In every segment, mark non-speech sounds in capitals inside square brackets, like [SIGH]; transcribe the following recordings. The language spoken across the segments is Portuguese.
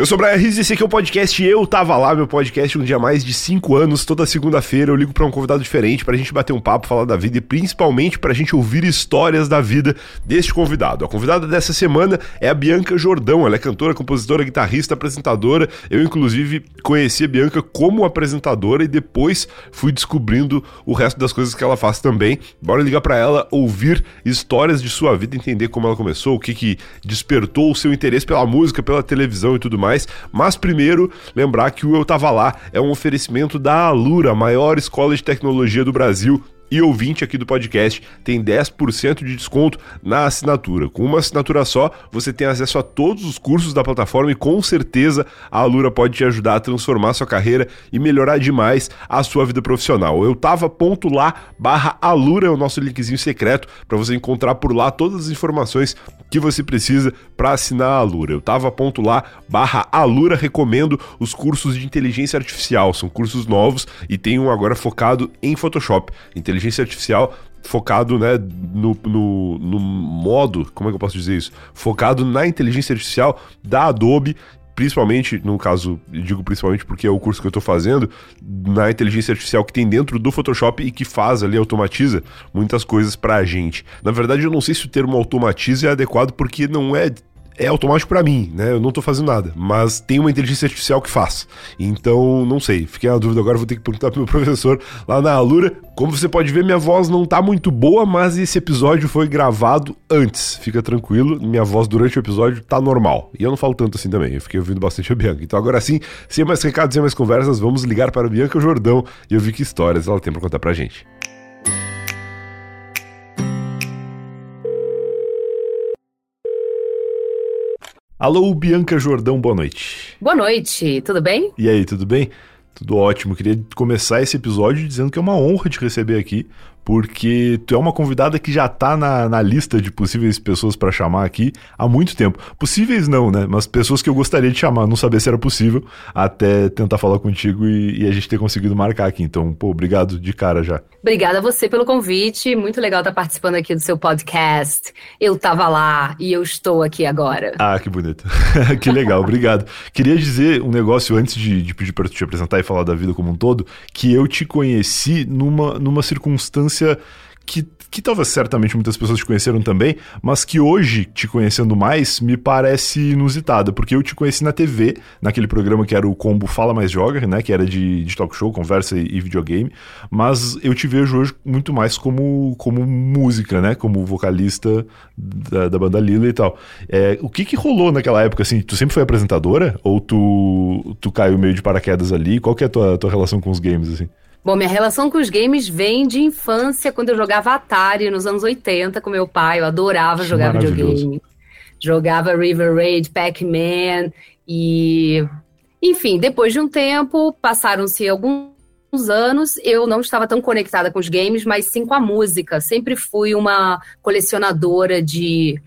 Eu sou o Brian Riz e esse aqui é o podcast Eu Tava Lá, meu podcast um dia mais de 5 anos. Toda segunda-feira eu ligo para um convidado diferente pra gente bater um papo, falar da vida e principalmente pra gente ouvir histórias da vida deste convidado. A convidada dessa semana é a Bianca Jordão. Ela é cantora, compositora, guitarrista, apresentadora. Eu, inclusive, conheci a Bianca como apresentadora e depois fui descobrindo o resto das coisas que ela faz também. Bora ligar para ela, ouvir histórias de sua vida, entender como ela começou, o que, que despertou o seu interesse pela música, pela televisão e tudo mais mais. Mas primeiro, lembrar que o Eu Tava Lá é um oferecimento da Alura, a maior escola de tecnologia do Brasil e ouvinte aqui do podcast tem 10% de desconto na assinatura. Com uma assinatura só, você tem acesso a todos os cursos da plataforma e com certeza a Alura pode te ajudar a transformar sua carreira e melhorar demais a sua vida profissional. Eu tava ponto lá barra Alura é o nosso linkzinho secreto para você encontrar por lá todas as informações que você precisa para assinar a Alura. Eu tava ponto lá barra Alura recomendo os cursos de inteligência artificial. São cursos novos e tem um agora focado em Photoshop. Inteligência inteligência artificial focado né, no, no, no, modo, como é que eu posso dizer isso? Focado na inteligência artificial da Adobe, principalmente, no caso, digo principalmente porque é o curso que eu estou fazendo, na inteligência artificial que tem dentro do Photoshop e que faz ali, automatiza muitas coisas para a gente. Na verdade, eu não sei se o termo automatiza é adequado porque não é é automático para mim, né? Eu não tô fazendo nada, mas tem uma inteligência artificial que faz. Então, não sei, fiquei na dúvida agora, vou ter que perguntar pro meu [LAUGHS] professor lá na Alura. Como você pode ver, minha voz não tá muito boa, mas esse episódio foi gravado antes. Fica tranquilo, minha voz durante o episódio tá normal. E eu não falo tanto assim também, eu fiquei ouvindo bastante a Bianca. Então, agora sim, sem mais recados, sem mais conversas, vamos ligar para a Bianca Jordão e ouvir que histórias ela tem para contar pra gente. Alô, Bianca Jordão, boa noite. Boa noite, tudo bem? E aí, tudo bem? Tudo ótimo. Queria começar esse episódio dizendo que é uma honra te receber aqui porque tu é uma convidada que já tá na, na lista de possíveis pessoas para chamar aqui há muito tempo. Possíveis não, né? Mas pessoas que eu gostaria de chamar, não saber se era possível, até tentar falar contigo e, e a gente ter conseguido marcar aqui. Então, pô, obrigado de cara já. Obrigada a você pelo convite. Muito legal estar participando aqui do seu podcast. Eu tava lá e eu estou aqui agora. Ah, que bonito. [LAUGHS] que legal, obrigado. Queria dizer um negócio antes de, de pedir para tu te apresentar e falar da vida como um todo, que eu te conheci numa, numa circunstância que, que talvez certamente muitas pessoas te conheceram também, mas que hoje, te conhecendo mais, me parece inusitada, porque eu te conheci na TV, naquele programa que era o Combo Fala Mais Joga, né, que era de, de talk show, conversa e, e, videogame, mas eu te vejo hoje muito mais como, como música, né, como vocalista da, da banda Lila e tal. É, o que que rolou naquela época, assim, tu sempre foi apresentadora? Ou tu, tu caiu meio de paraquedas ali? Qual que é a tua, tua relação com os games, assim? Bom, minha relação com os games vem de infância, quando eu jogava Atari nos anos 80 com meu pai. Eu adorava jogar videogame. Jogava River Raid, Pac-Man e. Enfim, depois de um tempo, passaram-se alguns anos, eu não estava tão conectada com os games, mas sim com a música. Sempre fui uma colecionadora de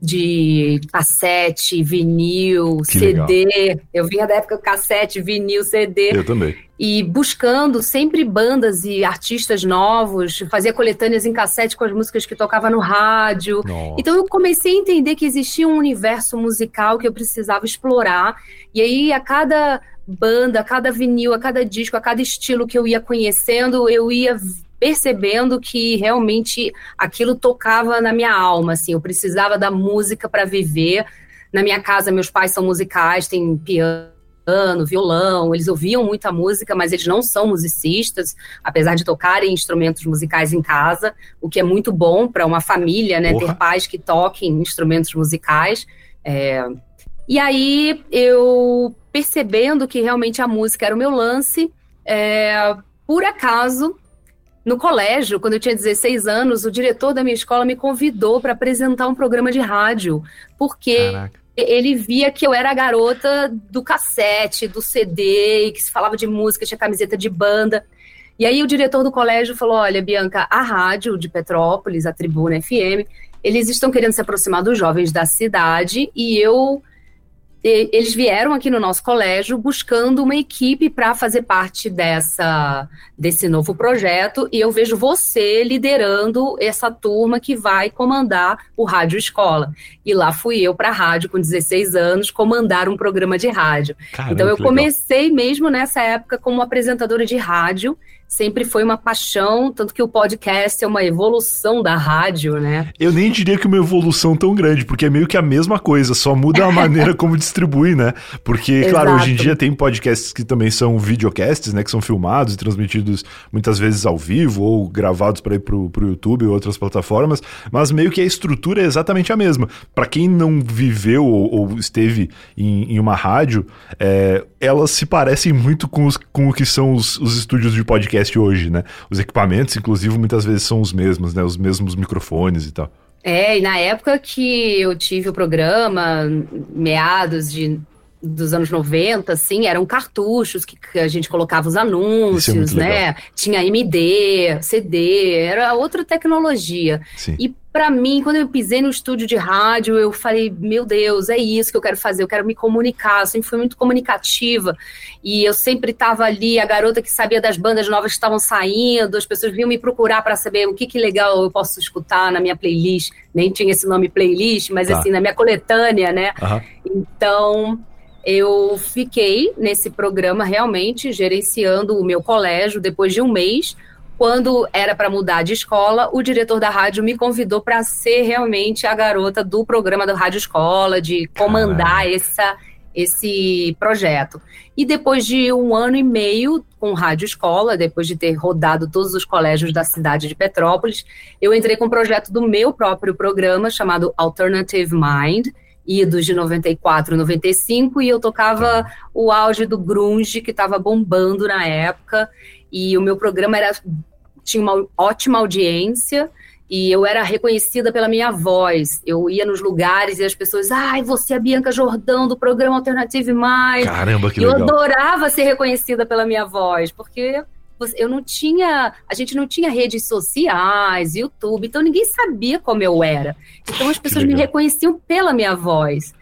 de cassete, vinil, que CD. Legal. Eu vinha da época cassete, vinil, CD. Eu também. E buscando sempre bandas e artistas novos, fazia coletâneas em cassete com as músicas que tocava no rádio. Nossa. Então eu comecei a entender que existia um universo musical que eu precisava explorar. E aí a cada banda, a cada vinil, a cada disco, a cada estilo que eu ia conhecendo, eu ia percebendo que realmente aquilo tocava na minha alma, assim, eu precisava da música para viver. Na minha casa, meus pais são musicais, tem piano, violão, eles ouviam muita música, mas eles não são musicistas, apesar de tocarem instrumentos musicais em casa, o que é muito bom para uma família, né, Porra. ter pais que toquem instrumentos musicais. É... E aí eu percebendo que realmente a música era o meu lance, é... por acaso no colégio, quando eu tinha 16 anos, o diretor da minha escola me convidou para apresentar um programa de rádio, porque Caraca. ele via que eu era a garota do cassete, do CD, que se falava de música, tinha camiseta de banda. E aí o diretor do colégio falou: Olha, Bianca, a rádio de Petrópolis, a Tribuna FM, eles estão querendo se aproximar dos jovens da cidade e eu eles vieram aqui no nosso colégio buscando uma equipe para fazer parte dessa desse novo projeto e eu vejo você liderando essa turma que vai comandar o Rádio Escola. E lá fui eu para a rádio com 16 anos comandar um programa de rádio. Caramba, então eu comecei mesmo nessa época como apresentadora de rádio sempre foi uma paixão, tanto que o podcast é uma evolução da rádio, né? Eu nem diria que uma evolução tão grande, porque é meio que a mesma coisa, só muda a [LAUGHS] maneira como distribui, né? Porque, claro, hoje em dia tem podcasts que também são videocasts, né? Que são filmados e transmitidos muitas vezes ao vivo ou gravados para ir pro, pro YouTube ou outras plataformas, mas meio que a estrutura é exatamente a mesma. Para quem não viveu ou, ou esteve em, em, uma rádio, é, elas se parecem muito com, os, com o que são os, os estúdios de podcast podcast hoje, né? Os equipamentos, inclusive, muitas vezes são os mesmos, né? Os mesmos microfones e tal. É, e na época que eu tive o programa, meados de dos anos 90, assim, eram cartuchos que, que a gente colocava os é anúncios, é né? Tinha MD, CD, era outra tecnologia. Sim. E para mim, quando eu pisei no estúdio de rádio, eu falei, meu Deus, é isso que eu quero fazer, eu quero me comunicar, eu sempre fui muito comunicativa. E eu sempre estava ali, a garota que sabia das bandas novas que estavam saindo, as pessoas vinham me procurar para saber o que, que legal eu posso escutar na minha playlist. Nem tinha esse nome playlist, mas tá. assim, na minha coletânea, né? Uhum. Então, eu fiquei nesse programa realmente gerenciando o meu colégio depois de um mês. Quando era para mudar de escola, o diretor da rádio me convidou para ser realmente a garota do programa da Rádio Escola, de comandar essa, esse projeto. E depois de um ano e meio com Rádio Escola, depois de ter rodado todos os colégios da cidade de Petrópolis, eu entrei com um projeto do meu próprio programa chamado Alternative Mind, idos de 94, 95, e eu tocava o auge do grunge que estava bombando na época, e o meu programa era tinha uma ótima audiência e eu era reconhecida pela minha voz. Eu ia nos lugares e as pessoas, ai, você é a Bianca Jordão do programa Alternative Mais. Caramba, que e legal. Eu adorava ser reconhecida pela minha voz, porque eu não tinha, a gente não tinha redes sociais, YouTube, então ninguém sabia como eu era. Então as pessoas me reconheciam pela minha voz.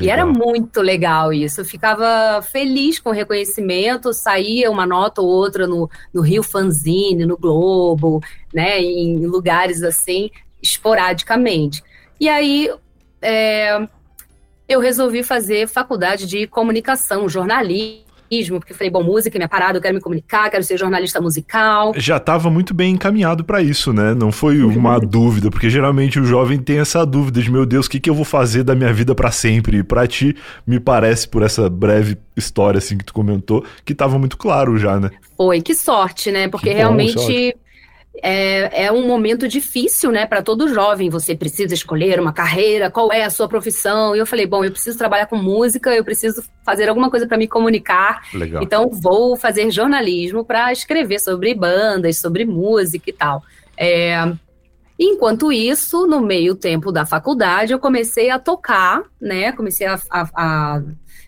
E era muito legal isso. Eu ficava feliz com o reconhecimento, saía uma nota ou outra no, no Rio Fanzine, no Globo, né, em lugares assim, esporadicamente. E aí é, eu resolvi fazer faculdade de comunicação, jornalismo porque falei, bom, música é minha parada, eu quero me comunicar, quero ser jornalista musical. Já estava muito bem encaminhado para isso, né? Não foi uma dúvida, porque geralmente o jovem tem essa dúvida de, meu Deus, o que, que eu vou fazer da minha vida para sempre? E pra ti, me parece, por essa breve história assim que tu comentou, que estava muito claro já, né? Foi, que sorte, né? Porque bom, realmente sorte é, é um momento difícil, né, para todo jovem. Você precisa escolher uma carreira, qual é a sua profissão? E eu falei, bom, eu preciso trabalhar com música, eu preciso fazer alguma coisa para me comunicar. Legal. Então vou fazer jornalismo para escrever sobre bandas, sobre música e tal. É, Enquanto isso, no meio tempo da faculdade, eu comecei a tocar, né? Comecei a, a, a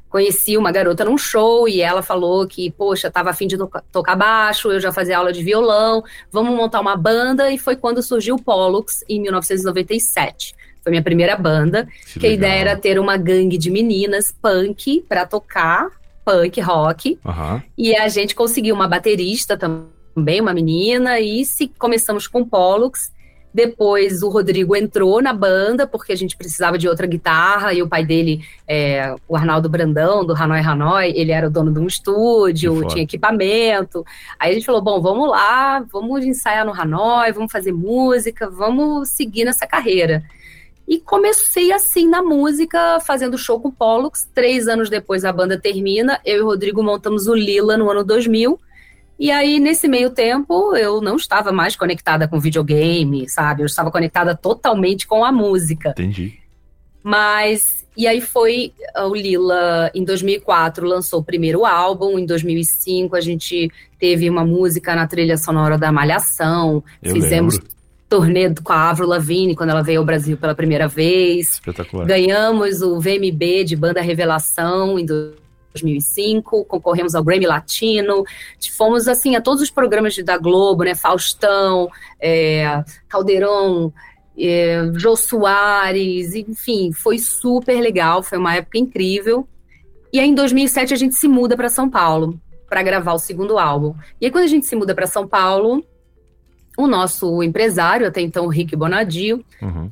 conheci uma garota num show e ela falou que, poxa, estava afim de tocar baixo, eu já fazia aula de violão, vamos montar uma banda, e foi quando surgiu o Pollux, em 1997. Foi minha primeira banda, que, que a ideia era ter uma gangue de meninas punk para tocar, punk, rock, uhum. e a gente conseguiu uma baterista também, uma menina, e se começamos com Pollux, depois o Rodrigo entrou na banda porque a gente precisava de outra guitarra e o pai dele, é, o Arnaldo Brandão, do Hanoi Hanoi, ele era o dono de um estúdio, tinha equipamento. Aí a gente falou: bom, vamos lá, vamos ensaiar no Hanoi, vamos fazer música, vamos seguir nessa carreira. E comecei assim na música, fazendo show com o Pollux. Três anos depois a banda termina, eu e o Rodrigo montamos o Lila no ano 2000 e aí, nesse meio tempo, eu não estava mais conectada com videogame, sabe? Eu estava conectada totalmente com a música. Entendi. Mas, e aí foi o Lila, em 2004, lançou o primeiro álbum. Em 2005, a gente teve uma música na trilha sonora da Malhação. Eu Fizemos lembro. turnê com a Avril Lavigne, quando ela veio ao Brasil pela primeira vez. Espetacular. Ganhamos o VMB de Banda Revelação em 2005, concorremos ao Grammy Latino, fomos assim a todos os programas da Globo, né, Faustão, é, Caldeirão, é, Jô Soares, enfim, foi super legal, foi uma época incrível. E aí, em 2007, a gente se muda para São Paulo para gravar o segundo álbum. E aí, quando a gente se muda para São Paulo, o nosso empresário, até então o Rick Bonadio, uhum.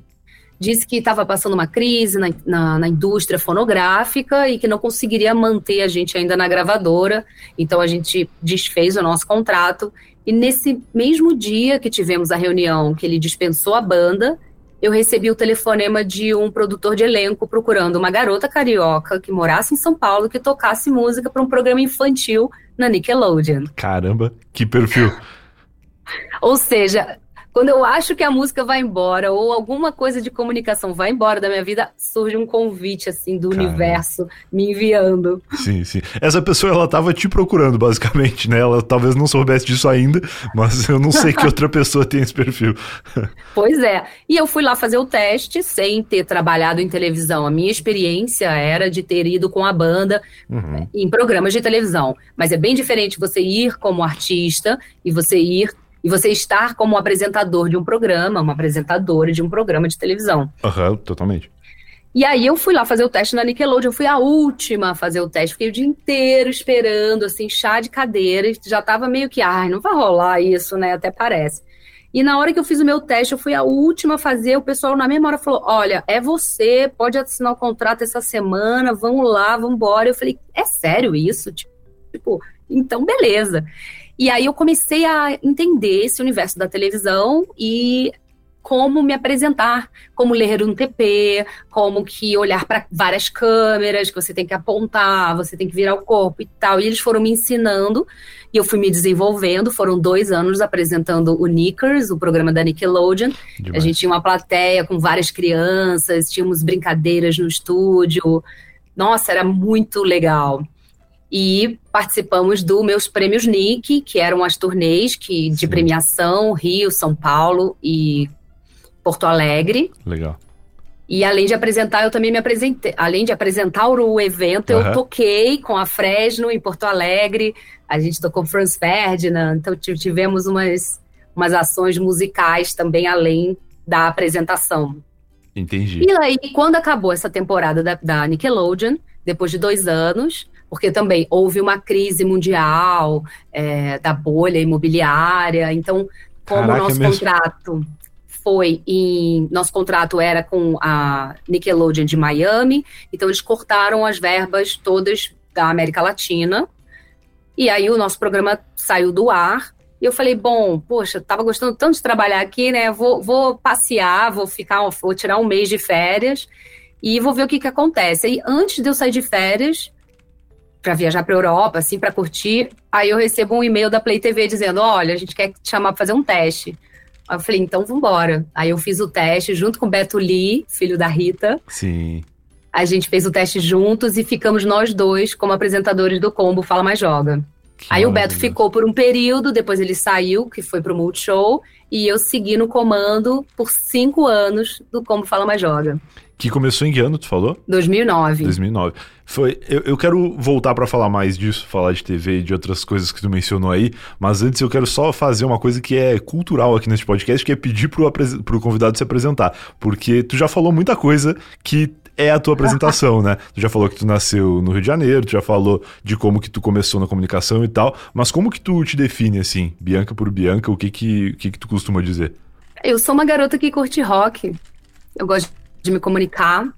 Disse que estava passando uma crise na, na, na, indústria fonográfica e que não conseguiria manter a gente ainda na gravadora. Então a gente desfez o nosso contrato. E nesse mesmo dia que tivemos a reunião que ele dispensou a banda, eu recebi o telefonema de um produtor de elenco procurando uma garota carioca que morasse em São Paulo que tocasse música para um programa infantil na Nickelodeon. Caramba, que perfil! Ou seja, quando eu acho que a música vai embora ou alguma coisa de comunicação vai embora da minha vida, surge um convite assim do universo me enviando. Sim, sim. Essa pessoa ela tava te procurando basicamente, né? Ela talvez não soubesse disso ainda, mas eu não sei que [LAUGHS] outra pessoa tem esse perfil. [LAUGHS] Pois é. E eu fui lá fazer o teste sem ter trabalhado em televisão. A minha experiência era de ter ido com a banda uhum. em programas de televisão, mas é bem diferente você ir como artista e você ir e você estar como apresentador de um programa, uma apresentadora de um programa de televisão. Aham, uhum, totalmente. E aí eu fui lá fazer o teste na Nickelodeon, eu fui a última a fazer o teste, fiquei o dia inteiro esperando, assim, chá de cadeira, já tava meio que, ai, não vai rolar isso, né, até parece. E na hora que eu fiz o meu teste, eu fui a última a fazer, o pessoal na mesma hora falou, olha, é você, pode assinar o contrato essa semana, vamos lá, vamos embora. Eu falei, é sério isso? Tipo, então beleza. E aí eu comecei a entender esse universo da televisão e como me apresentar, como ler um TP, como que olhar para várias câmeras, que você tem que apontar, você tem que virar o corpo e tal. E eles foram me ensinando e eu fui me desenvolvendo. Foram dois anos apresentando o Nickers, o programa da Nickelodeon. Demais. A gente tinha uma plateia com várias crianças, tínhamos brincadeiras no estúdio. Nossa, era muito legal e participamos do meus prêmios Nick, que eram as turnês que, de Sim. premiação, Rio, São Paulo e Porto Alegre. Legal. E além de apresentar, eu também me apresentei. Além de apresentar o evento, uhum. eu toquei com a Fresno em Porto Alegre. A gente tocou Franz Ferdinand. Então tivemos umas, umas ações musicais também além da apresentação. Entendi. E aí, quando acabou essa temporada da, da Nickelodeon, depois de dois anos, porque também houve uma crise mundial é, da bolha imobiliária. Então, como o nosso contrato foi em. Nosso contrato era com a Nickelodeon de Miami, então eles cortaram as verbas todas da América Latina. E aí o nosso programa saiu do ar. E eu falei, bom, poxa, tava gostando tanto de trabalhar aqui, né? Vou, vou passear, vou ficar, vou tirar um mês de férias e vou ver o que, que acontece. Aí, antes de eu sair de férias, para viajar para Europa, assim, para curtir. Aí eu recebo um e-mail da Play TV dizendo: olha, a gente quer te chamar para fazer um teste. Aí eu falei, então vambora. Aí eu fiz o teste junto com o Beto Lee, filho da Rita. Sim. A gente fez o teste juntos e ficamos nós dois como apresentadores do combo Fala Mais Joga. Que Aí o Beto ficou por um período, depois ele saiu, que foi pro Multishow, e eu segui no comando por cinco anos do Combo Fala Mais Joga. Que começou em que ano, tu falou? 2009. 2009. Foi, eu, eu quero voltar para falar mais disso, falar de TV e de outras coisas que tu mencionou aí, mas antes eu quero só fazer uma coisa que é cultural aqui nesse podcast, que é pedir pro, pro convidado se apresentar. Porque tu já falou muita coisa que é a tua apresentação, né? Tu já falou que tu nasceu no Rio de Janeiro, tu já falou de como que tu começou na comunicação e tal, mas como que tu te define assim, Bianca por Bianca, o que que, que, que tu costuma dizer? Eu sou uma garota que curte rock. Eu gosto de me comunicar.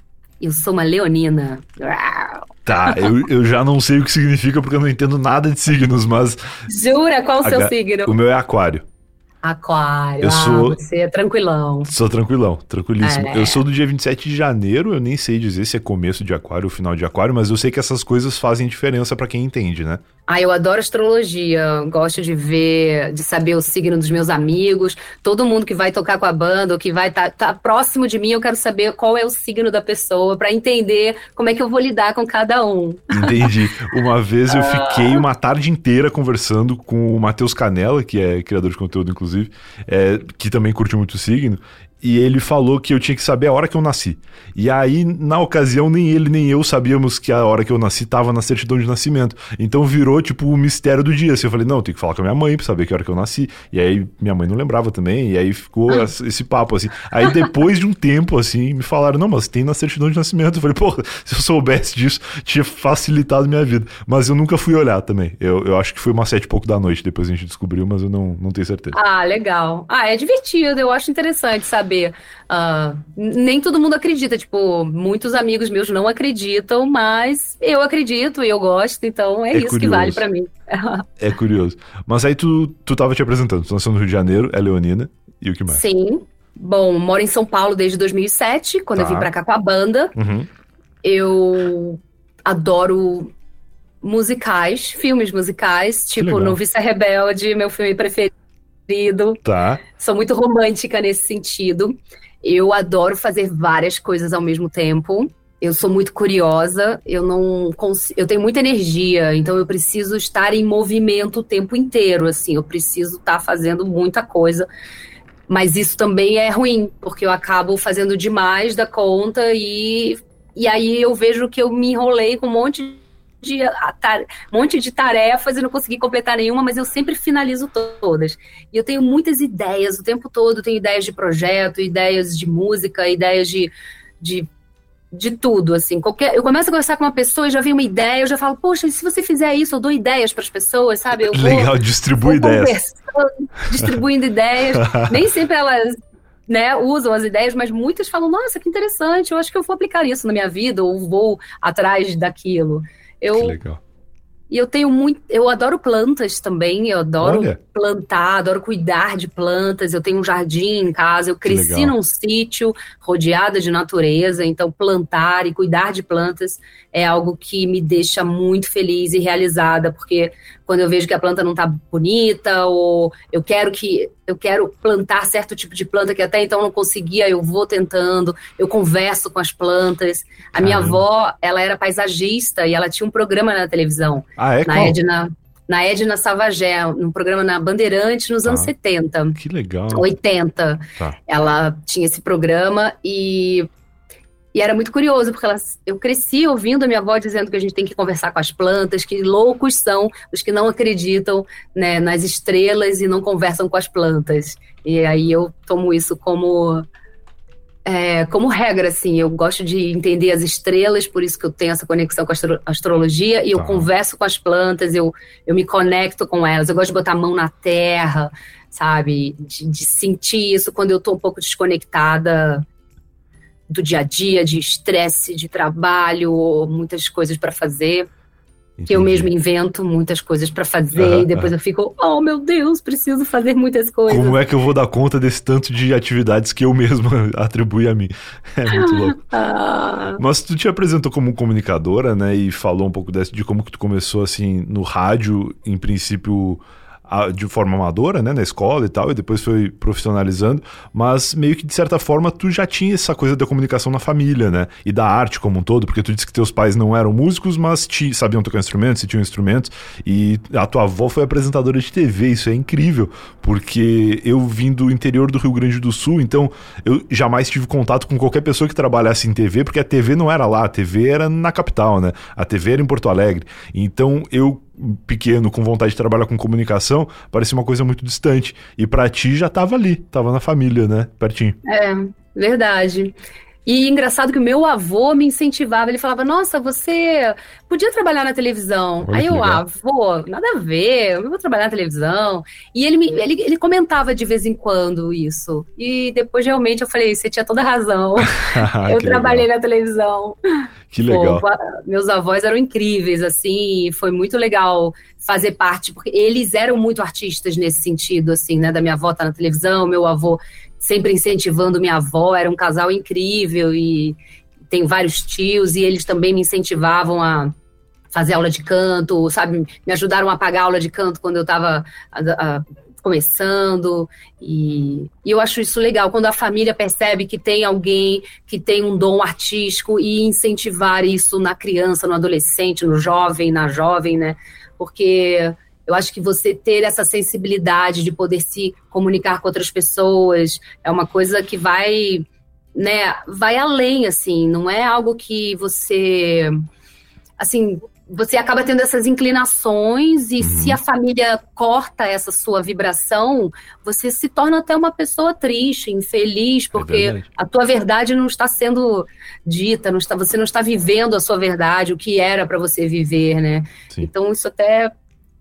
Eu sou uma leonina. Tá, eu, eu já não sei o que significa porque eu não entendo nada de signos, mas. Jura? Qual o seu signo? O meu é Aquário. Aquário. Eu ah, sou. Você é tranquilão. Sou tranquilão, tranquilíssimo. É. Eu sou do dia 27 de janeiro, eu nem sei dizer se é começo de Aquário ou final de Aquário, mas eu sei que essas coisas fazem diferença para quem entende, né? Ah, eu adoro astrologia. Gosto de ver, de saber o signo dos meus amigos. Todo mundo que vai tocar com a banda ou que vai estar tá, tá próximo de mim, eu quero saber qual é o signo da pessoa para entender como é que eu vou lidar com cada um. Entendi. Uma vez eu [LAUGHS] fiquei uma tarde inteira conversando com o Matheus Canella, que é criador de conteúdo, inclusive, é, que também curte muito o signo. E ele falou que eu tinha que saber a hora que eu nasci. E aí, na ocasião, nem ele nem eu sabíamos que a hora que eu nasci estava na certidão de nascimento. Então virou, tipo, o mistério do dia. Assim, eu falei, não, eu tenho que falar com a minha mãe pra saber que hora que eu nasci. E aí, minha mãe não lembrava também, e aí ficou ah. esse papo, assim. Aí, depois de um tempo, assim, me falaram, não, mas tem na certidão de nascimento. Eu falei, porra, se eu soubesse disso, tinha facilitado minha vida. Mas eu nunca fui olhar também. Eu, eu acho que foi umas sete e pouco da noite, depois a gente descobriu, mas eu não, não tenho certeza. Ah, legal. Ah, é divertido, eu acho interessante saber. Uh, nem todo mundo acredita, tipo, muitos amigos meus não acreditam, mas eu acredito e eu gosto, então é, é isso curioso. que vale para mim. [LAUGHS] é curioso. Mas aí tu, tu tava te apresentando, tu nasceu no Rio de Janeiro, é leonina, e o que mais? Sim. Bom, moro em São Paulo desde 2007, quando tá. eu vim tá. pra cá com a banda. Uhum. Eu adoro musicais, filmes musicais, tipo Noviça Rebelde, meu filme preferido querido. Tá. Sou muito romântica nesse sentido. Eu adoro fazer várias coisas ao mesmo tempo. Eu sou muito curiosa, eu não consigo, eu tenho muita energia, então eu preciso estar em movimento o tempo inteiro, assim, eu preciso estar fazendo muita coisa. Mas isso também é ruim, porque eu acabo fazendo demais da conta e e aí eu vejo que eu me enrolei com um monte de um monte de tarefas e não consegui completar nenhuma, mas eu sempre finalizo todas. E eu tenho muitas ideias o tempo todo, tenho ideias de projeto, ideias de música, ideias de, de, de tudo, assim. Qualquer, eu começo a conversar com uma pessoa e já vem uma ideia, eu já falo, poxa, se você fizer isso, eu dou ideias para as pessoas, sabe? Eu Legal, vou, distribui vou ideias. Distribuindo ideias. [LAUGHS] Nem sempre elas né, usam as ideias, mas muitas falam, nossa, que interessante, eu acho que eu vou aplicar isso na minha vida, ou vou atrás daquilo. Eu, que legal. E eu tenho muito. Eu adoro plantas também. Eu adoro Olha. plantar, adoro cuidar de plantas. Eu tenho um jardim em casa. Eu cresci num sítio rodeada de natureza. Então, plantar e cuidar de plantas é algo que me deixa muito feliz e realizada, porque quando eu vejo que a planta não está bonita, ou eu quero que eu quero plantar certo tipo de planta que até então não conseguia, eu vou tentando, eu converso com as plantas. A minha avó, ela era paisagista e ela tinha um programa na televisão. Ah, é? Na Qual? Edna, na Edna Savagé, um programa na Bandeirante nos ah, anos 70. Que legal. 80. Tá. Ela tinha esse programa e e era muito curioso, porque elas, eu cresci ouvindo a minha avó dizendo que a gente tem que conversar com as plantas, que loucos são os que não acreditam né, nas estrelas e não conversam com as plantas. E aí eu tomo isso como é, como regra, assim, eu gosto de entender as estrelas, por isso que eu tenho essa conexão com a astro astrologia, e eu tá. converso com as plantas, eu, eu me conecto com elas, eu gosto de botar a mão na terra, sabe? De, de sentir isso quando eu tô um pouco desconectada do dia a dia, de estresse, de trabalho, muitas coisas para fazer. Entendi. Que eu mesmo invento muitas coisas para fazer uhum, e depois uhum. eu fico, oh meu Deus, preciso fazer muitas coisas. Como é que eu vou dar conta desse tanto de atividades que eu mesmo [LAUGHS] atribuo a mim? É muito [LAUGHS] louco. Ah. Mas tu te apresentou como comunicadora, né? E falou um pouco desse, de como que tu começou assim no rádio, em princípio de forma amadora, né, na escola e tal, e depois foi profissionalizando, mas meio que de certa forma tu já tinha essa coisa da comunicação na família, né, e da arte como um todo, porque tu disse que teus pais não eram músicos, mas te, sabiam tocar instrumentos, se tinham instrumentos, e a tua avó foi apresentadora de TV, isso é incrível, porque eu vim do interior do Rio Grande do Sul, então eu jamais tive contato com qualquer pessoa que trabalhasse em TV, porque a TV não era lá, a TV era na capital, né, a TV era em Porto Alegre, então eu pequeno com vontade de trabalhar com comunicação, parecia uma coisa muito distante. E para ti já estava ali, estava na família, né? Pertinho. É, verdade. E engraçado que o meu avô me incentivava, ele falava: Nossa, você podia trabalhar na televisão. Olha Aí eu, ah, avô, nada a ver, eu não vou trabalhar na televisão. E ele, me, ele, ele comentava de vez em quando isso. E depois realmente eu falei: Você tinha toda razão. [LAUGHS] [LAUGHS] eu trabalhei legal. na televisão. Que legal. Pô, meus avós eram incríveis, assim, foi muito legal fazer parte, porque eles eram muito artistas nesse sentido, assim, né? Da minha avó estar tá na televisão, meu avô sempre incentivando minha avó, era um casal incrível e tem vários tios e eles também me incentivavam a fazer aula de canto, sabe? Me ajudaram a pagar aula de canto quando eu estava começando e, e, eu acho isso legal quando a família percebe que tem alguém que tem um dom artístico e incentivar isso na criança, no adolescente, no jovem, na jovem, né? Porque Eu acho que você ter essa sensibilidade de poder se comunicar com outras pessoas é uma coisa que vai, né, vai além, assim, não é algo que você, assim, você acaba tendo essas inclinações e uhum. se a família corta essa sua vibração, você se torna até uma pessoa triste, infeliz, é porque é a tua verdade não está sendo dita, não está, você não está vivendo a sua verdade, o que era para você viver, né? Sim. Então isso até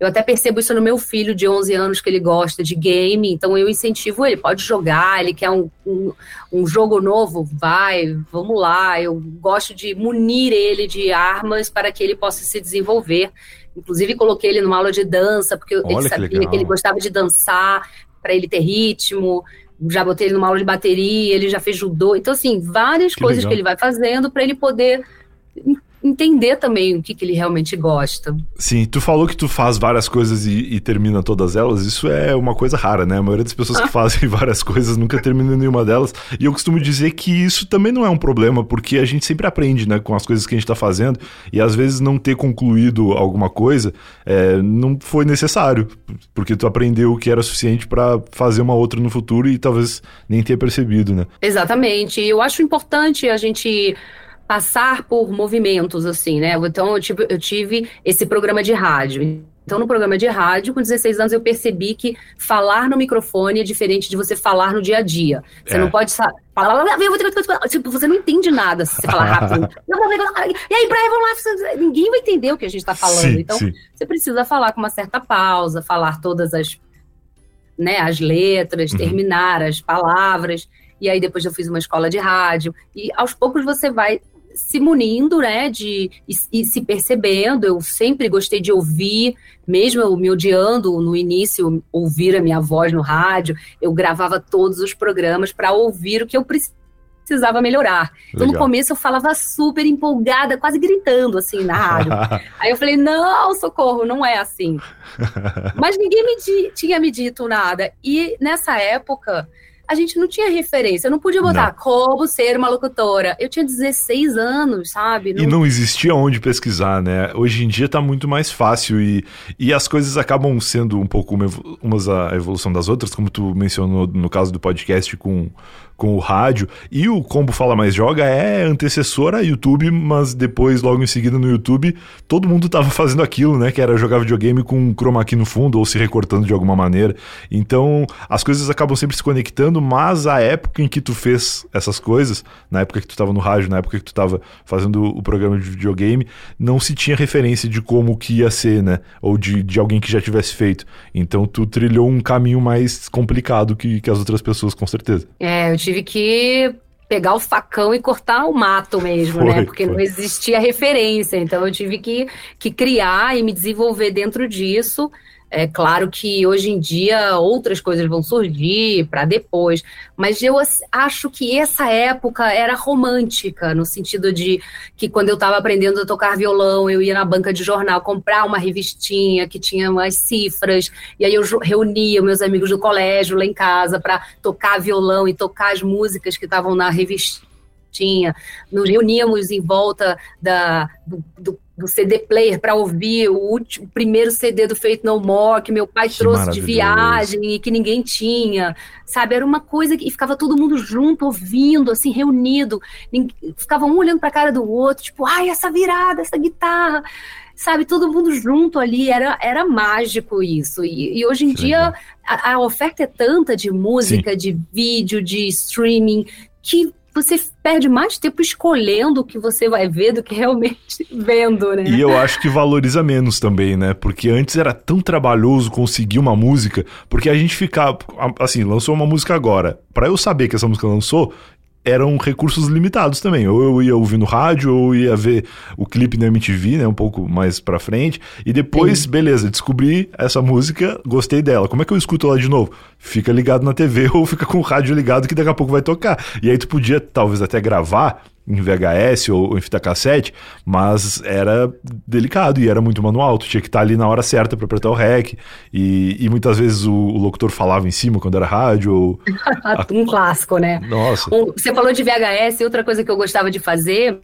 eu até percebo isso no meu filho de 11 anos, que ele gosta de game, então eu incentivo ele, pode jogar, ele quer um, um, um, jogo novo, vai, vamos lá. Eu gosto de munir ele de armas para que ele possa se desenvolver. Inclusive, coloquei ele numa aula de dança, porque Olha ele sabia que, que ele gostava de dançar, para ele ter ritmo. Já botei ele numa aula de bateria, ele já fez judô. Então, assim, várias que coisas legal. que ele vai fazendo para ele poder entender também o que, que ele realmente gosta. Sim, tu falou que tu faz várias coisas e, e termina todas elas. Isso é uma coisa rara, né? A maioria das pessoas que [LAUGHS] fazem [LAUGHS] várias coisas nunca termina nenhuma delas. E eu costumo dizer que isso também não é um problema, porque a gente sempre aprende, né, com as coisas que a gente está fazendo. E às vezes não ter concluído alguma coisa é, não foi necessário, porque tu aprendeu o que era suficiente para fazer uma outra no futuro e talvez nem ter percebido, né? Exatamente. Eu acho importante a gente passar por movimentos, assim, né? Então, eu tive, eu tive esse programa de rádio. Então, no programa de rádio, com 16 anos, eu percebi que falar no microfone é diferente de você falar no dia a dia. Você é. não pode falar. Tipo, você não entende nada se você falar [LAUGHS] rápido. e aí, Brian, vamos lá. Ninguém vai entender o que a gente está falando. Sim, então, sim. você precisa falar com uma certa pausa, falar todas as, né, as letras, uhum. terminar as palavras. E aí, depois eu fiz uma escola de rádio. E aos poucos você vai se munindo, né, de e, e, se percebendo. Eu sempre gostei de ouvir, mesmo eu me odiando no início, ouvir a minha voz no rádio. Eu gravava todos os programas para ouvir o que eu precisava melhorar. Então, no começo, eu falava super empolgada, quase gritando, assim, na rádio. [LAUGHS] Aí eu falei, não, socorro, não é assim. [LAUGHS] Mas ninguém me tinha me dito nada. E nessa época, a gente não tinha referência. Eu não podia botar não. como ser uma locutora. Eu tinha 16 anos, sabe? Não... E não existia onde pesquisar, né? Hoje em dia tá muito mais fácil e, e as coisas acabam sendo um pouco uma, umas a evolução das outras, como tu mencionou no caso do podcast com com o rádio. E o Combo Fala Mais Joga é antecessor a YouTube, mas depois, logo em seguida no YouTube, todo mundo tava fazendo aquilo, né? Que era jogar videogame com um chroma key no fundo ou se recortando de alguma maneira. Então, as coisas acabam sempre se conectando, mas a época em que tu fez essas coisas, na época que tu tava no rádio, na época que tu tava fazendo o programa de videogame, não se tinha referência de como que ia ser, né? Ou de, de alguém que já tivesse feito. Então, tu trilhou um caminho mais complicado que, que as outras pessoas, com certeza. É, eu tive que pegar o facão e cortar o mato mesmo, né? foi, né? Porque foi. não existia referência. Então eu tive que, que criar e me desenvolver dentro disso. É claro que hoje em dia outras coisas vão surgir para depois, mas eu acho que essa época era romântica, no sentido de que quando eu estava aprendendo a tocar violão, eu ia na banca de jornal comprar uma revistinha que tinha umas cifras, e aí eu reunia meus amigos do colégio lá em casa para tocar violão e tocar as músicas que estavam na revistinha. Nos reuníamos em volta da, do, do do CD player para ouvir o, último, o primeiro CD do Feito No More que meu pai que trouxe de viagem e que ninguém tinha, sabe? Era uma coisa que ficava todo mundo junto ouvindo, assim, reunido, ficava um olhando para a cara do outro, tipo, ai, essa virada, essa guitarra, sabe? Todo mundo junto ali, era, era mágico isso. E, e hoje em que dia a, a, oferta é tanta de música, Sim. de vídeo, de streaming, que você perde mais tempo escolhendo o que você vai ver do que realmente [LAUGHS] vendo, né? E eu acho que valoriza menos também, né? Porque antes era tão trabalhoso conseguir uma música, porque a gente ficava, assim, lançou uma música agora. Para eu saber que essa música lançou, eram recursos limitados também. Ou eu ia ouvir no rádio, ou ia ver o clipe na MTV, né? Um pouco mais pra frente. E depois, Sim. beleza, descobri essa música, gostei dela. Como é que eu escuto ela de novo? Fica ligado na TV [LAUGHS] ou fica com o rádio ligado que daqui a pouco vai tocar. E aí tu podia, talvez, até gravar em VHS ou em fita cassete, mas era delicado e era muito manual. Tu tinha que estar ali na hora certa para apertar o REC. E, e muitas vezes o, o, locutor falava em cima quando era rádio. Ou... [LAUGHS] um clássico, né? Nossa. Um, você falou de VHS, outra coisa que eu gostava de fazer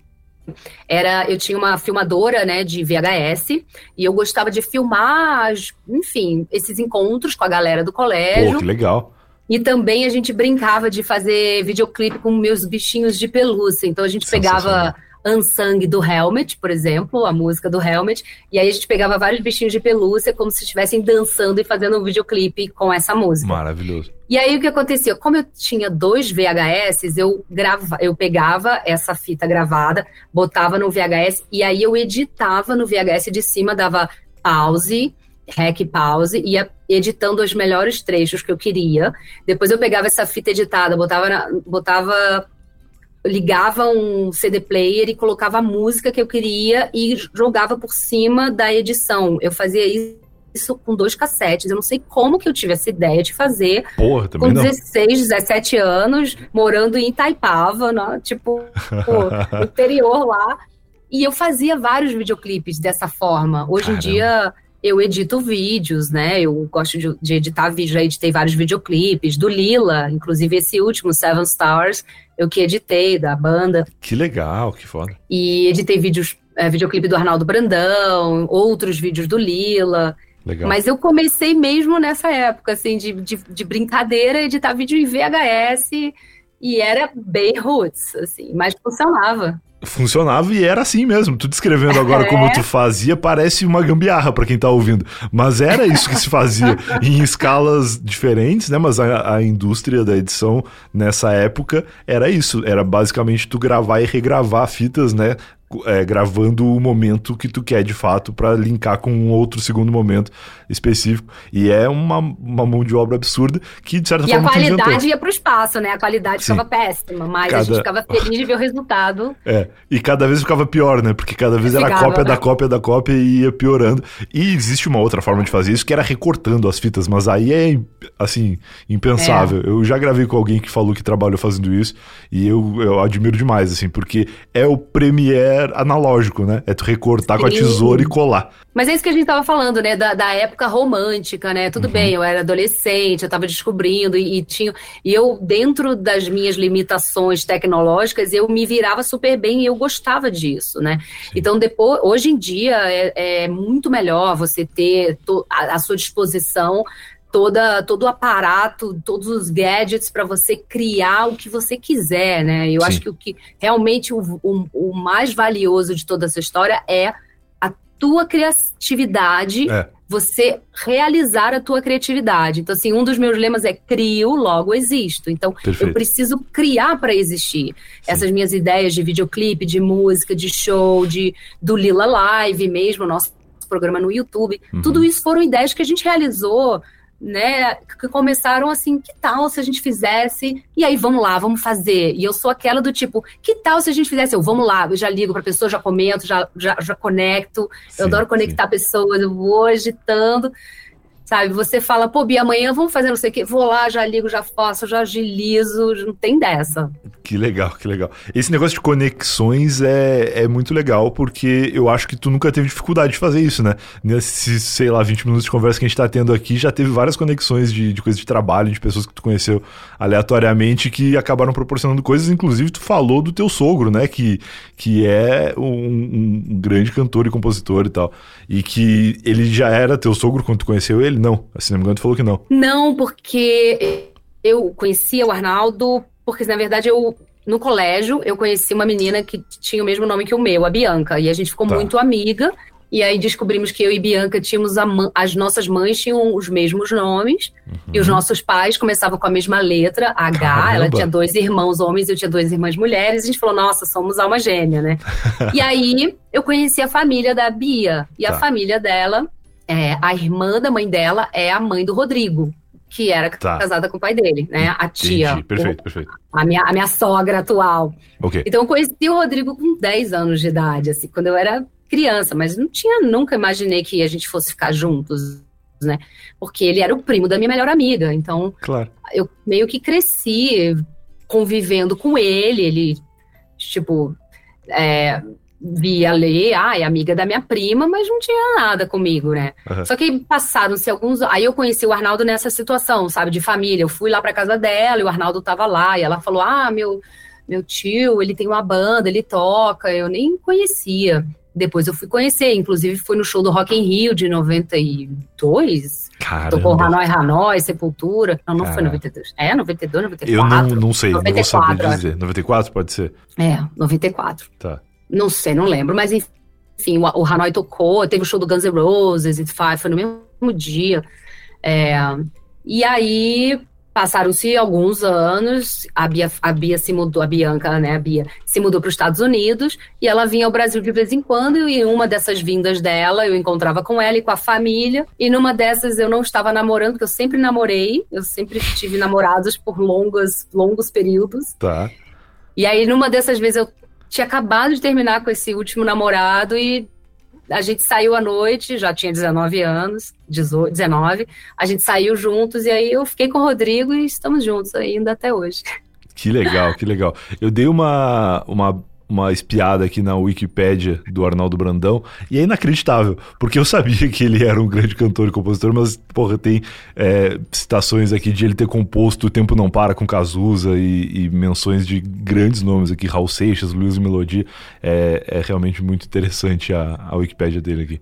era eu tinha uma filmadora, né, de VHS, e eu gostava de filmar, enfim, esses encontros com a galera do colégio. Pô, que legal. E também a gente brincava de fazer videoclipe com meus bichinhos de pelúcia. Então a gente pegava Unsung do Helmet, por exemplo, a música do Helmet, e aí a gente pegava vários bichinhos de pelúcia como se estivessem dançando e fazendo um videoclipe com essa música. Maravilhoso. E aí o que acontecia? Como eu tinha dois VHS, eu grava, eu pegava essa fita gravada, botava no VHS e aí eu editava no VHS de cima, dava pause, rec pause, ia editando os melhores trechos que eu queria. Depois eu pegava essa fita editada, botava, na, botava ligava um CD player e colocava a música que eu queria e jogava por cima da edição. Eu fazia isso com dois cassetes. Eu não sei como que eu tive essa ideia de fazer. Porra, também com 16, não. 17 anos, morando em Itaipava, né? tipo, pô, [LAUGHS] interior lá. E eu fazia vários videoclipes dessa forma. Hoje Caramba. em dia eu edito vídeos, né? Eu gosto de, de, editar vídeos, já editei vários videoclipes do Lila, inclusive esse último, Seven Stars, eu que editei da banda. Que legal, que foda. E editei vídeos, é, videoclipe do Arnaldo Brandão, outros vídeos do Lila. Legal. Mas eu comecei mesmo nessa época, assim, de, de, de brincadeira, editar vídeo em VHS e era bem roots, assim, mas funcionava funcionava e era assim mesmo. Tu descrevendo agora [LAUGHS] é. como tu fazia, parece uma gambiarra para quem tá ouvindo. Mas era isso que se fazia [LAUGHS] em escalas diferentes, né? Mas a, a, indústria da edição nessa época era isso. Era basicamente tu gravar e regravar fitas, né? É, gravando o momento que tu quer de fato para linkar com um outro segundo momento específico. E é uma, uma mão de obra absurda que, de certa e forma, a qualidade ia pro espaço, né? A qualidade Sim. ficava péssima, mas cada... a gente ficava feliz de ver o resultado. [LAUGHS] É, e cada vez ficava pior, né? Porque cada vez era cópia da cópia da cópia e ia piorando. E existe uma outra forma de fazer isso, que era recortando as fitas, mas aí é, assim, impensável. É. Eu já gravei com alguém que falou que trabalhou fazendo isso e eu, eu admiro demais, assim, porque é o Premiere analógico, né? É tu recortar Sim. com a tesoura e colar. Mas é isso que a gente tava falando, né? Da, da época romântica, né? Tudo uhum. bem, eu era adolescente, eu tava descobrindo e, e, tinha. E eu, dentro das minhas limitações tecnológicas, eu me virava super bem e eu gostava disso, né? Sim. Então, depois, hoje em dia, é, é muito melhor você ter à sua disposição toda, todo o aparato, todos os gadgets para você criar o que você quiser, né? Eu Sim. acho que o que realmente o, o, o, mais valioso de toda essa história é a tua criatividade, é. você realizar a tua criatividade. Então, assim, um dos meus lemas é crio, logo existo. Então, Perfeito. eu preciso criar para existir. Sim. Essas minhas ideias de videoclipe, de música, de show, de do Lila Live mesmo, nosso programa no YouTube, uhum. tudo isso foram ideias que a gente realizou né, que começaram assim, que tal se a gente fizesse? E aí, vamos lá, vamos fazer. E eu sou aquela do tipo, que tal se a gente fizesse? Eu, vamos lá, eu já ligo pra pessoa, já comento, já, já, já conecto. Sim, eu adoro conectar sim. pessoas, eu vou agitando. Sabe, você fala, pô, Bia, amanhã vamos fazer não sei o quê. Vou lá, já ligo, já faço, já agilizo, não tem dessa. Que legal, que legal. Esse negócio de conexões é, é muito legal, porque eu acho que tu nunca teve dificuldade de fazer isso, né? Nesses, sei lá, 20 minutos de conversa que a gente tá tendo aqui, já teve várias conexões de, de coisas de trabalho, de pessoas que tu conheceu aleatoriamente, que acabaram proporcionando coisas. Inclusive, tu falou do teu sogro, né? Que, que é um, um grande cantor e compositor e tal. E que ele já era teu sogro quando tu conheceu ele? Não. Se não me engano, tu falou que não. Não, porque eu conhecia o Arnaldo porque, na verdade, eu no colégio eu conheci uma menina que tinha o mesmo nome que o meu, a Bianca, e a gente ficou tá. muito amiga. E aí descobrimos que eu e Bianca tínhamos as nossas mães tinham os mesmos nomes uhum. e os nossos pais começavam com a mesma letra, H. Caramba. Ela tinha dois irmãos homens, eu tinha duas irmãs mulheres. E a gente falou, nossa, somos alma gêmea, né? [LAUGHS] e aí eu conheci a família da Bia e tá. a família dela, é, a irmã da mãe dela é a mãe do Rodrigo que era tá. casada com o pai dele, né? A tia. Perfeito, o, perfeito. A minha, a minha sogra atual. Okay. Então eu conheci o Rodrigo com 10 anos de idade, assim, quando eu era criança, mas não tinha, nunca imaginei que a gente fosse ficar juntos, né? Porque ele era o primo da minha melhor amiga. Então, claro. eu meio que cresci convivendo com ele, ele, tipo, é, via ler, ah, é amiga da minha prima, mas não tinha nada comigo, né? Uhum. Só que passaram-se alguns. Aí eu conheci o Arnaldo nessa situação, sabe, de família. Eu fui lá pra casa dela e o Arnaldo tava lá, e ela falou: ah, meu. meu tio, ele tem uma banda, ele toca, eu nem conhecia. Depois eu fui conhecer, inclusive fui no show do Rock in Rio de 92. Caramba. Tocou Hanoi, Hanoi, Sepultura. Não, não Caramba. foi 92. É, 92, 94. Eu não, não sei, 94, não vou saber dizer. 94 pode ser? É, 94. Tá. Não sei, não lembro, mas enfim, o, o Hanoi tocou, teve o show do Guns N' Roses, e foi no mesmo dia. É, e aí Passaram-se alguns anos, a Bia, a Bia se mudou, a Bianca, né, a Bia, se mudou para os Estados Unidos e ela vinha ao Brasil de vez em quando e em uma dessas vindas dela eu encontrava com ela e com a família e numa dessas eu não estava namorando, porque eu sempre namorei, eu sempre tive namorados por longos, longos períodos. Tá. E aí numa dessas vezes eu tinha acabado de terminar com esse último namorado e a gente saiu à noite, já tinha 19 anos, 18, 19. A gente saiu juntos e aí eu fiquei com o Rodrigo e estamos juntos ainda até hoje. Que legal, que legal. Eu dei uma, uma uma espiada aqui na Wikipédia do Arnaldo Brandão e é inacreditável, porque eu sabia que ele era um grande cantor e compositor, mas, porra, tem é, citações aqui de ele ter composto O Tempo Não Para com Cazuza e, e menções de grandes nomes aqui, Raul Seixas, Luiz Melodia. É, é realmente muito interessante a, a Wikipédia dele aqui.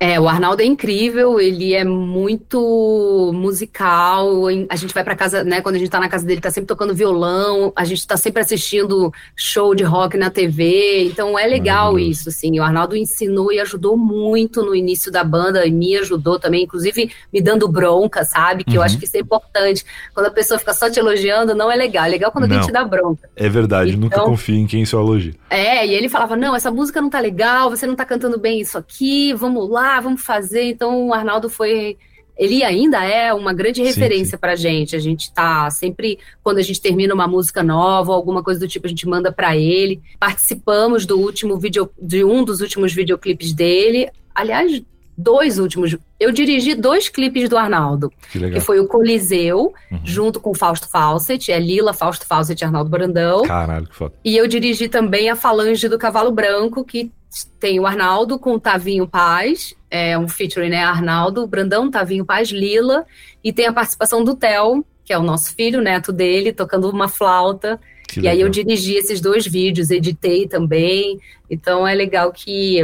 É, o Arnaldo é incrível, ele é muito musical. A gente vai para casa, né? Quando a gente tá na casa dele, tá sempre tocando violão, a gente tá sempre assistindo show de rock na TV. Então é legal isso, assim. O Arnaldo ensinou e ajudou muito no início da banda, e me ajudou também, inclusive me dando bronca, sabe? Que uhum. eu acho que isso é importante. Quando a pessoa fica só te elogiando, não é legal. É legal quando não, alguém te dá bronca. É verdade, então, nunca confie em quem só elogia. É, e ele falava: não, essa música não tá legal, você não tá cantando bem isso aqui, vamos lá ah, vamos fazer. Então o Arnaldo foi. Ele ainda é uma grande referência para a gente. A gente tá sempre, quando a gente termina uma música nova, alguma coisa do tipo, a gente manda para ele. Participamos do último vídeo, de um dos últimos videoclipes dele. Aliás, dois últimos. Eu dirigi dois clipes do Arnaldo. Que, que foi o Coliseu, uhum. junto com o Fausto Fawcett, é Lila, Fausto Fawcett e Arnaldo Brandão. Caralho, que foda. E eu dirigi também a Falange do Cavalo Branco, que tem o Arnaldo com o Tavinho Paz, é um featuring, né? Arnaldo, Brandão, Tavinho Paz, Lila, e tem a participação do Theo, que é o nosso filho, neto dele, tocando uma flauta. Que e legal. aí eu dirigi esses dois vídeos, editei também. Então é legal que,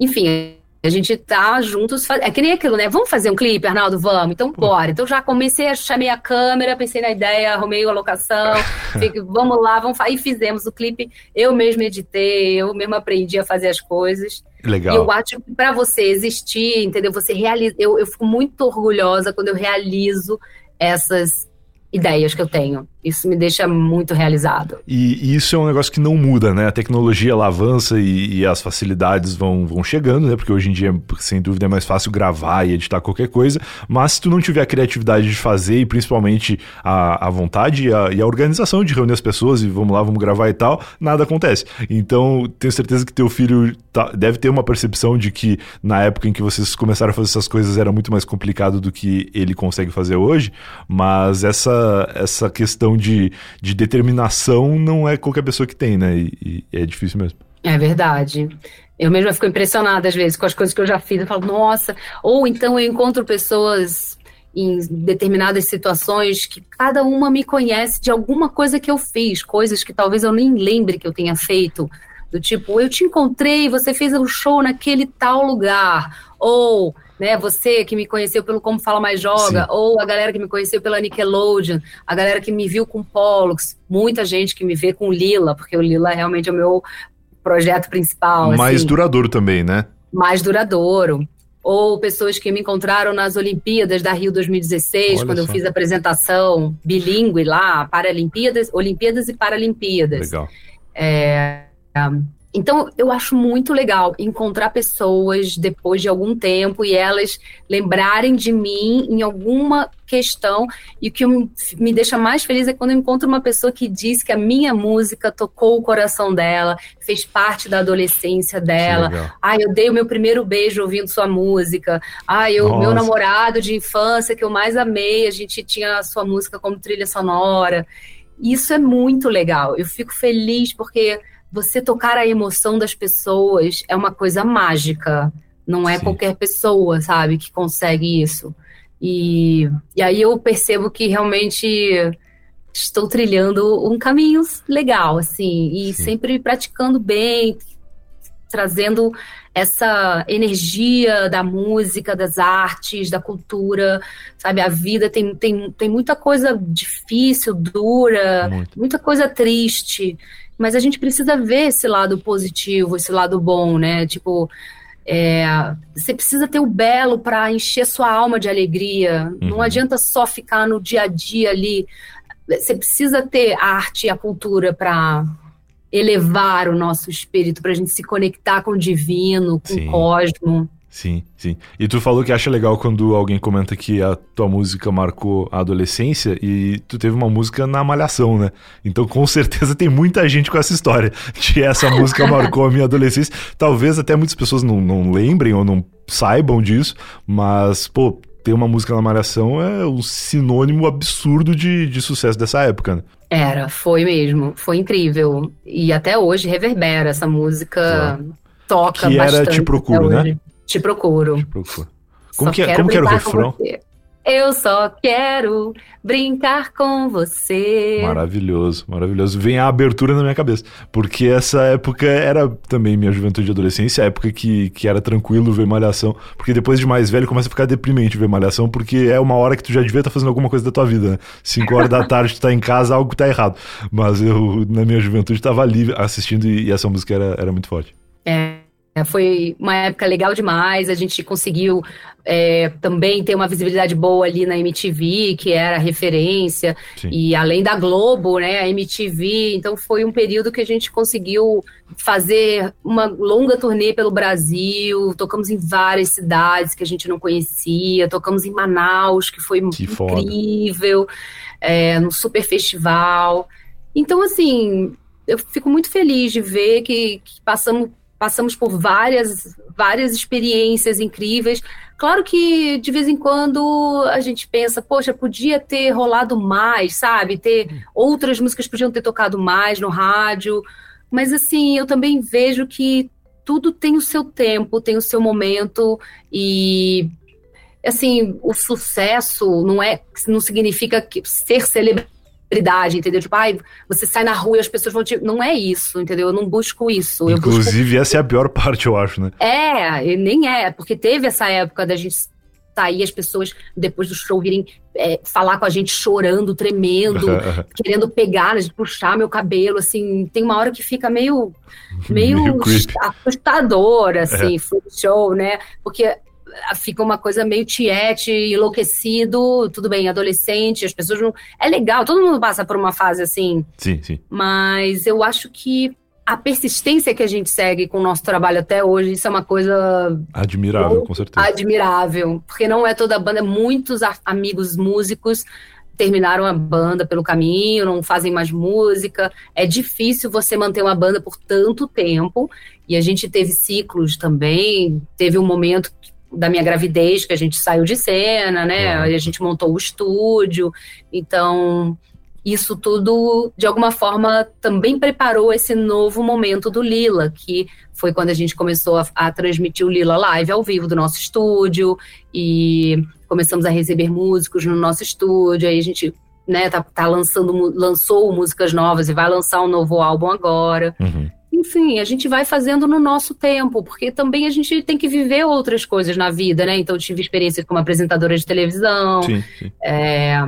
enfim, a gente tá juntos. É que nem aquilo, né? Vamos fazer um clipe, Arnaldo? Vamos. Então, bora. Então, já comecei, chamei a câmera, pensei na ideia, arrumei a locação. [LAUGHS] fiquei, vamos lá, vamos Aí fizemos o clipe. Eu mesmo editei, eu mesmo aprendi a fazer as coisas. Legal. E eu acho que para você existir, entendeu? Você realiza. Eu, eu fico muito orgulhosa quando eu realizo essas ideias que eu tenho. Isso me deixa muito realizado. E, e isso é um negócio que não muda, né? A tecnologia ela avança e, e, as facilidades vão, vão chegando, né? Porque hoje em dia, sem dúvida, é mais fácil gravar e editar qualquer coisa. Mas se tu não tiver a criatividade de fazer e principalmente a, a vontade e a, e a organização de reunir as pessoas e vamos lá, vamos gravar e tal, nada acontece. Então, tenho certeza que teu filho tá, deve ter uma percepção de que na época em que vocês começaram a fazer essas coisas era muito mais complicado do que ele consegue fazer hoje. Mas essa, essa questão questão de, de determinação não é qualquer pessoa que tem, né? E, e é difícil mesmo. É verdade. Eu mesma fico impressionada às vezes com as coisas que eu já fiz. Eu falo, nossa. Ou então eu encontro pessoas em determinadas situações que cada uma me conhece de alguma coisa que eu fiz, coisas que talvez eu nem lembre que eu tenha feito. Do tipo, eu te encontrei, você fez um show naquele tal lugar. Ou né? Você que me conheceu pelo Como Fala Mais Joga, Sim. ou a galera que me conheceu pela Nickelodeon, a galera que me viu com Pollux, muita gente que me vê com Lila, porque o Lila realmente é o meu projeto principal. Mais assim, duradouro também, né? Mais duradouro. Ou pessoas que me encontraram nas Olimpíadas da Rio 2016, Olha quando só. eu fiz a apresentação bilíngue lá, Paralimpíadas, Olimpíadas e Paralimpíadas. Legal. É, então, eu acho muito legal encontrar pessoas depois de algum tempo e elas lembrarem de mim em alguma questão. E o que me deixa mais feliz é quando eu encontro uma pessoa que diz que a minha música tocou o coração dela, fez parte da adolescência dela. Ah, eu dei o meu primeiro beijo ouvindo sua música. Ah, eu, meu namorado de infância que eu mais amei, a gente tinha a sua música como trilha sonora. Isso é muito legal. Eu fico feliz porque você tocar a emoção das pessoas é uma coisa mágica. Não é Sim. qualquer pessoa, sabe, que consegue isso. E, e aí eu percebo que realmente estou trilhando um caminho legal, assim, e Sim. sempre praticando bem, trazendo essa energia da música, das artes, da cultura, sabe? A vida tem, tem, tem muita coisa difícil, dura, Muito. muita coisa triste, mas a gente precisa ver esse lado positivo, esse lado bom, né? Tipo, é, você precisa ter o belo para encher sua alma de alegria. Uhum. Não adianta só ficar no dia a dia ali. Você precisa ter a arte e a cultura para elevar o nosso espírito, para a gente se conectar com o divino, com Sim. o cosmo. Sim, sim. E tu falou que acha legal quando alguém comenta que a tua música marcou a adolescência e tu teve uma música na Malhação, né? Então com certeza [LAUGHS] tem muita gente com essa história de essa música marcou a minha adolescência. Talvez até muitas pessoas não, não lembrem ou não saibam disso, mas, pô, ter uma música na Malhação é um sinônimo absurdo de, de sucesso dessa época, né? Era, foi mesmo. Foi incrível. E até hoje reverbera essa música. Claro. Toca que bastante. era Te Procuro, né? Te Procuro. Te Procuro. Como, que, é, como que era o refrão? Eu só quero brincar com você. Maravilhoso, maravilhoso. Vem a abertura na minha cabeça. Porque essa época era também minha juventude e adolescência, a época que, que era tranquilo ver malhação. Porque depois de mais velho começa a ficar deprimente ver malhação, porque é uma hora que tu já devia estar tá fazendo alguma coisa da tua vida, né? Cinco horas da [LAUGHS] tarde tu tá em casa, algo tá errado. Mas eu, na minha juventude, estava ali assistindo e, e essa música era, era muito forte. É, foi uma época legal demais, a gente conseguiu é, também ter uma visibilidade boa ali na MTV, que era referência, Sim. e além da Globo, né, a MTV, então foi um período que a gente conseguiu fazer uma longa turnê pelo Brasil, tocamos em várias cidades que a gente não conhecia, tocamos em Manaus, que foi que incrível, é, no super festival. Então, assim, eu fico muito feliz de ver que, que passamos passamos por várias, várias experiências incríveis. Claro que de vez em quando a gente pensa, poxa, podia ter rolado mais, sabe? Ter outras músicas podiam ter tocado mais no rádio. Mas assim, eu também vejo que tudo tem o seu tempo, tem o seu momento e assim, o sucesso não é não significa que ser celebridade celebridade, entendeu? Tipo, ai, você sai na rua e as pessoas vão te. Não é isso, entendeu? Eu não busco isso. Inclusive, busco... essa é a pior parte, eu acho, né? É, nem é, porque teve essa época da gente sair, as pessoas, depois do show, virem é, falar com a gente chorando, tremendo, [LAUGHS] querendo pegar, né, puxar meu cabelo, assim, tem uma hora que fica meio, meio, [LAUGHS] meio assustador, assim, é. show, né? Porque fica uma coisa meio tiete, enlouquecido, tudo bem, adolescente, as pessoas não. É legal, todo mundo passa por uma fase assim. Sim, sim. Mas eu acho que a persistência que a gente segue com o nosso trabalho até hoje, isso é uma coisa. Admirável, com certeza. Admirável. Porque não é toda a banda, muitos amigos músicos terminaram a banda pelo caminho, não fazem mais música. É difícil você manter uma banda por tanto tempo. E a gente teve ciclos também. Teve um momento da minha gravidez, que a gente saiu de cena, né? Uhum. A gente montou o estúdio. Então, isso tudo, de alguma forma, também preparou esse novo momento do Lila, que foi quando a gente começou a, a transmitir o Lila Live ao vivo do nosso estúdio e começamos a receber músicos no nosso estúdio. Aí a gente né, tá, tá lançando, lançou músicas novas e vai lançar um novo álbum agora. Uhum enfim, a gente vai fazendo no nosso tempo, porque também a gente tem que viver outras coisas na vida, né? Então, eu tive experiências como apresentadora de televisão. Sim, sim. É,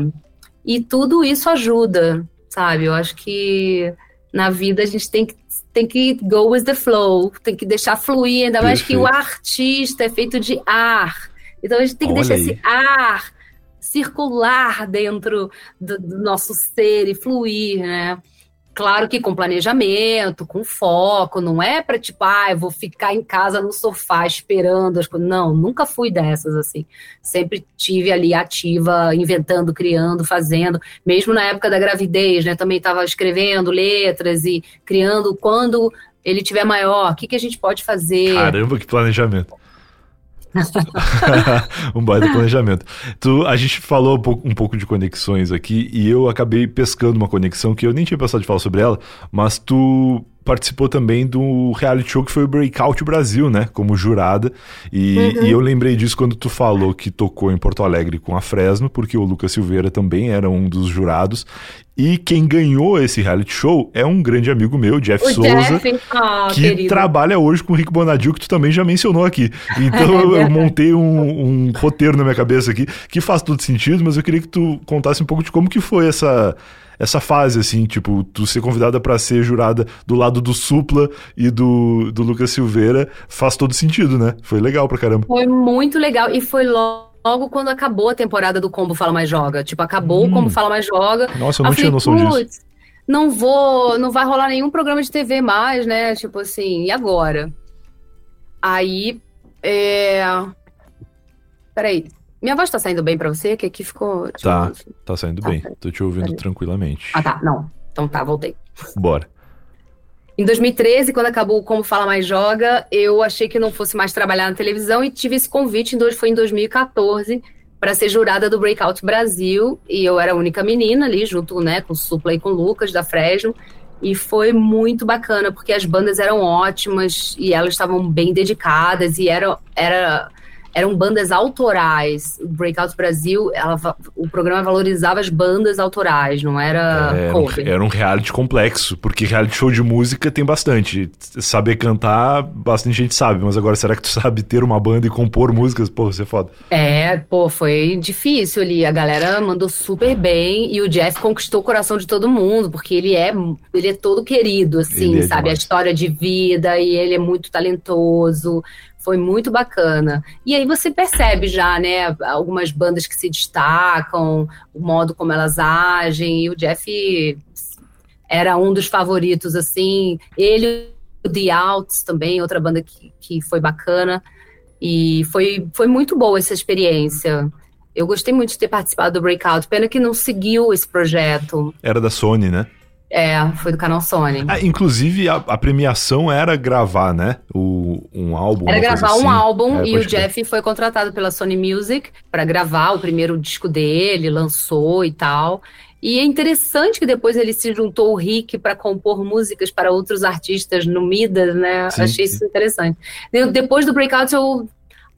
e tudo isso ajuda, sabe? Eu acho que na vida a gente tem que, tem que go with the flow, tem que deixar fluir, ainda mais que o artista é feito de ar. Então, a gente tem que Olha deixar aí. esse ar circular dentro do, do nosso ser e fluir, né? Claro que com planejamento, com foco, não é para tipo, ah, eu vou ficar em casa no sofá esperando as coisas. Não, nunca fui dessas assim. Sempre tive ali ativa, inventando, criando, fazendo. Mesmo na época da gravidez, né? Também estava escrevendo letras e criando quando ele tiver maior, o que, que a gente pode fazer. Caramba, que planejamento. [LAUGHS] um baita planejamento. Tu, a gente falou um pouco, um pouco, de conexões aqui e eu acabei pescando uma conexão que eu nem tinha pensado de falar sobre ela, mas tu participou também do reality show que foi o Breakout Brasil, né? Como jurada. E, uhum. e, eu lembrei disso quando tu falou que tocou em Porto Alegre com a Fresno, porque o Lucas Silveira também era um dos jurados. E quem ganhou esse reality show é um grande amigo meu, Jeff o Souza, Jeff? Oh, que querido. trabalha hoje com o Rick Bonadil, que tu também já mencionou aqui. Então [LAUGHS] eu, eu montei um, um, roteiro na minha cabeça aqui, que faz todo sentido, mas eu queria que tu contasse um pouco de como que foi essa essa fase, assim, tipo, tu ser convidada para ser jurada do lado do Supla e do, do Lucas Silveira, faz todo sentido, né? Foi legal pra caramba. Foi muito legal e foi logo logo quando acabou a temporada do Combo Fala Mais Joga. Tipo, acabou hum. o Combo Fala Mais Joga. Nossa, eu não tinha noção disso. Não vou, não vai rolar nenhum programa de TV mais, né? Tipo assim, e agora? Aí, é... Peraí, minha voz tá saindo bem pra você? Que aqui ficou... Tá, tá saindo tá, bem. Tô te ouvindo peraí. tranquilamente. Ah, tá, não. Então tá, voltei. Bora. Em 2013, quando acabou o Como Fala Mais Joga, eu achei que não fosse mais trabalhar na televisão e tive esse convite, foi em 2014, para ser jurada do Breakout Brasil. E eu era a única menina ali, junto né, com o Supla e com o Lucas da Fresno. E foi muito bacana, porque as bandas eram ótimas e elas estavam bem dedicadas e era, era eram bandas autorais. O Breakout Brasil, ela, o programa valorizava as bandas autorais, não era é, era, um, era um reality complexo, porque reality show de música tem bastante. Saber cantar, bastante gente sabe, mas agora será que tu [LAUGHS] sabe ter uma banda e compor músicas? Pô, você é foda. É, pô, foi difícil ali. A galera mandou super bem e o Jeff conquistou o coração de todo mundo, porque ele é, ele é todo querido, assim, é sabe? Demais. A história de vida e ele é muito talentoso foi muito bacana. E aí você percebe já, né, algumas bandas que se destacam, o modo como elas agem, e o Jeff era um dos favoritos, assim. Ele, o The Outs também, outra banda que, que foi bacana. E foi, foi muito boa essa experiência. Eu gostei muito de ter participado do Breakout. Pena que não seguiu esse projeto. Era da Sony, né? É, foi do canal Sony. Ah, inclusive, a, a, premiação era gravar, né? O, um álbum. Era gravar assim. um álbum é, e o Jeff foi contratado pela Sony Music para gravar o primeiro disco dele, lançou e tal. E é interessante que depois ele se juntou o Rick para compor músicas para outros artistas no Midas, né? Sim, Achei sim. isso interessante. Depois do Breakout, eu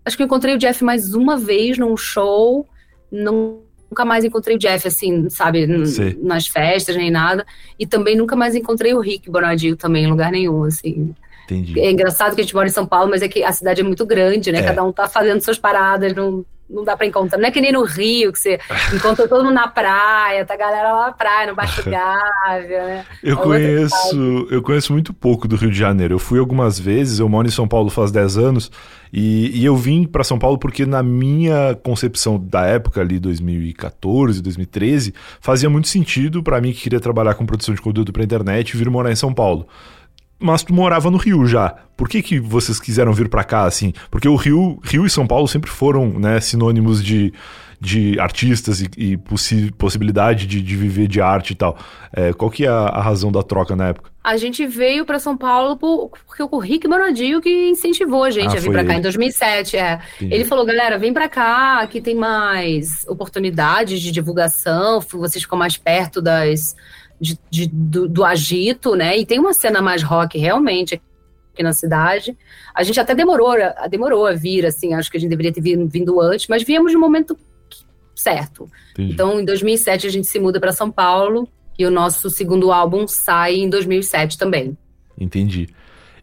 acho que eu encontrei o Jeff mais uma vez num show. Não nunca mais encontrei o Jeff, assim, sabe, nas festas nem nada. E também nunca mais encontrei o Rick Bonadio também em lugar nenhum, assim. Entendi. É engraçado que a gente mora em São Paulo, mas é que a cidade é muito grande, né? É. Cada um tá fazendo suas paradas, não, não dá para encontrar. Não é que nem no Rio, que você [LAUGHS] encontra todo mundo na praia, tá a galera lá na praia, no Baixo [LAUGHS] Gávea, né? Eu é conheço, eu conheço muito pouco do Rio de Janeiro. Eu fui algumas vezes, eu moro em São Paulo faz 10 anos, e, e eu vim para São Paulo porque na minha concepção da época ali, 2014, 2013, fazia muito sentido para mim que queria trabalhar com produção de conteúdo para internet vir morar em São Paulo mas tu morava no Rio já. Por que, que vocês quiseram vir para cá, assim? Porque o Rio, Rio e São Paulo sempre foram, né, sinônimos de, de artistas e, e possi possibilidade de, de, viver de arte e tal. É, qual que é a, a, razão da troca na época? A gente veio para São Paulo por, porque o Rick Bonadio que incentivou a gente ah, a vir para cá em 2007. É. Ele falou, galera, vem para cá, aqui tem mais oportunidades de divulgação, vocês ficam mais perto das de, de do, do, agito, né? E tem uma cena mais rock realmente aqui na cidade. A gente até demorou, demorou a vir, assim, acho que a gente deveria ter vindo antes, mas viemos no momento certo. Entendi. Então, em 2007 a gente se muda para São Paulo e o nosso segundo álbum sai em 2007 também. Entendi.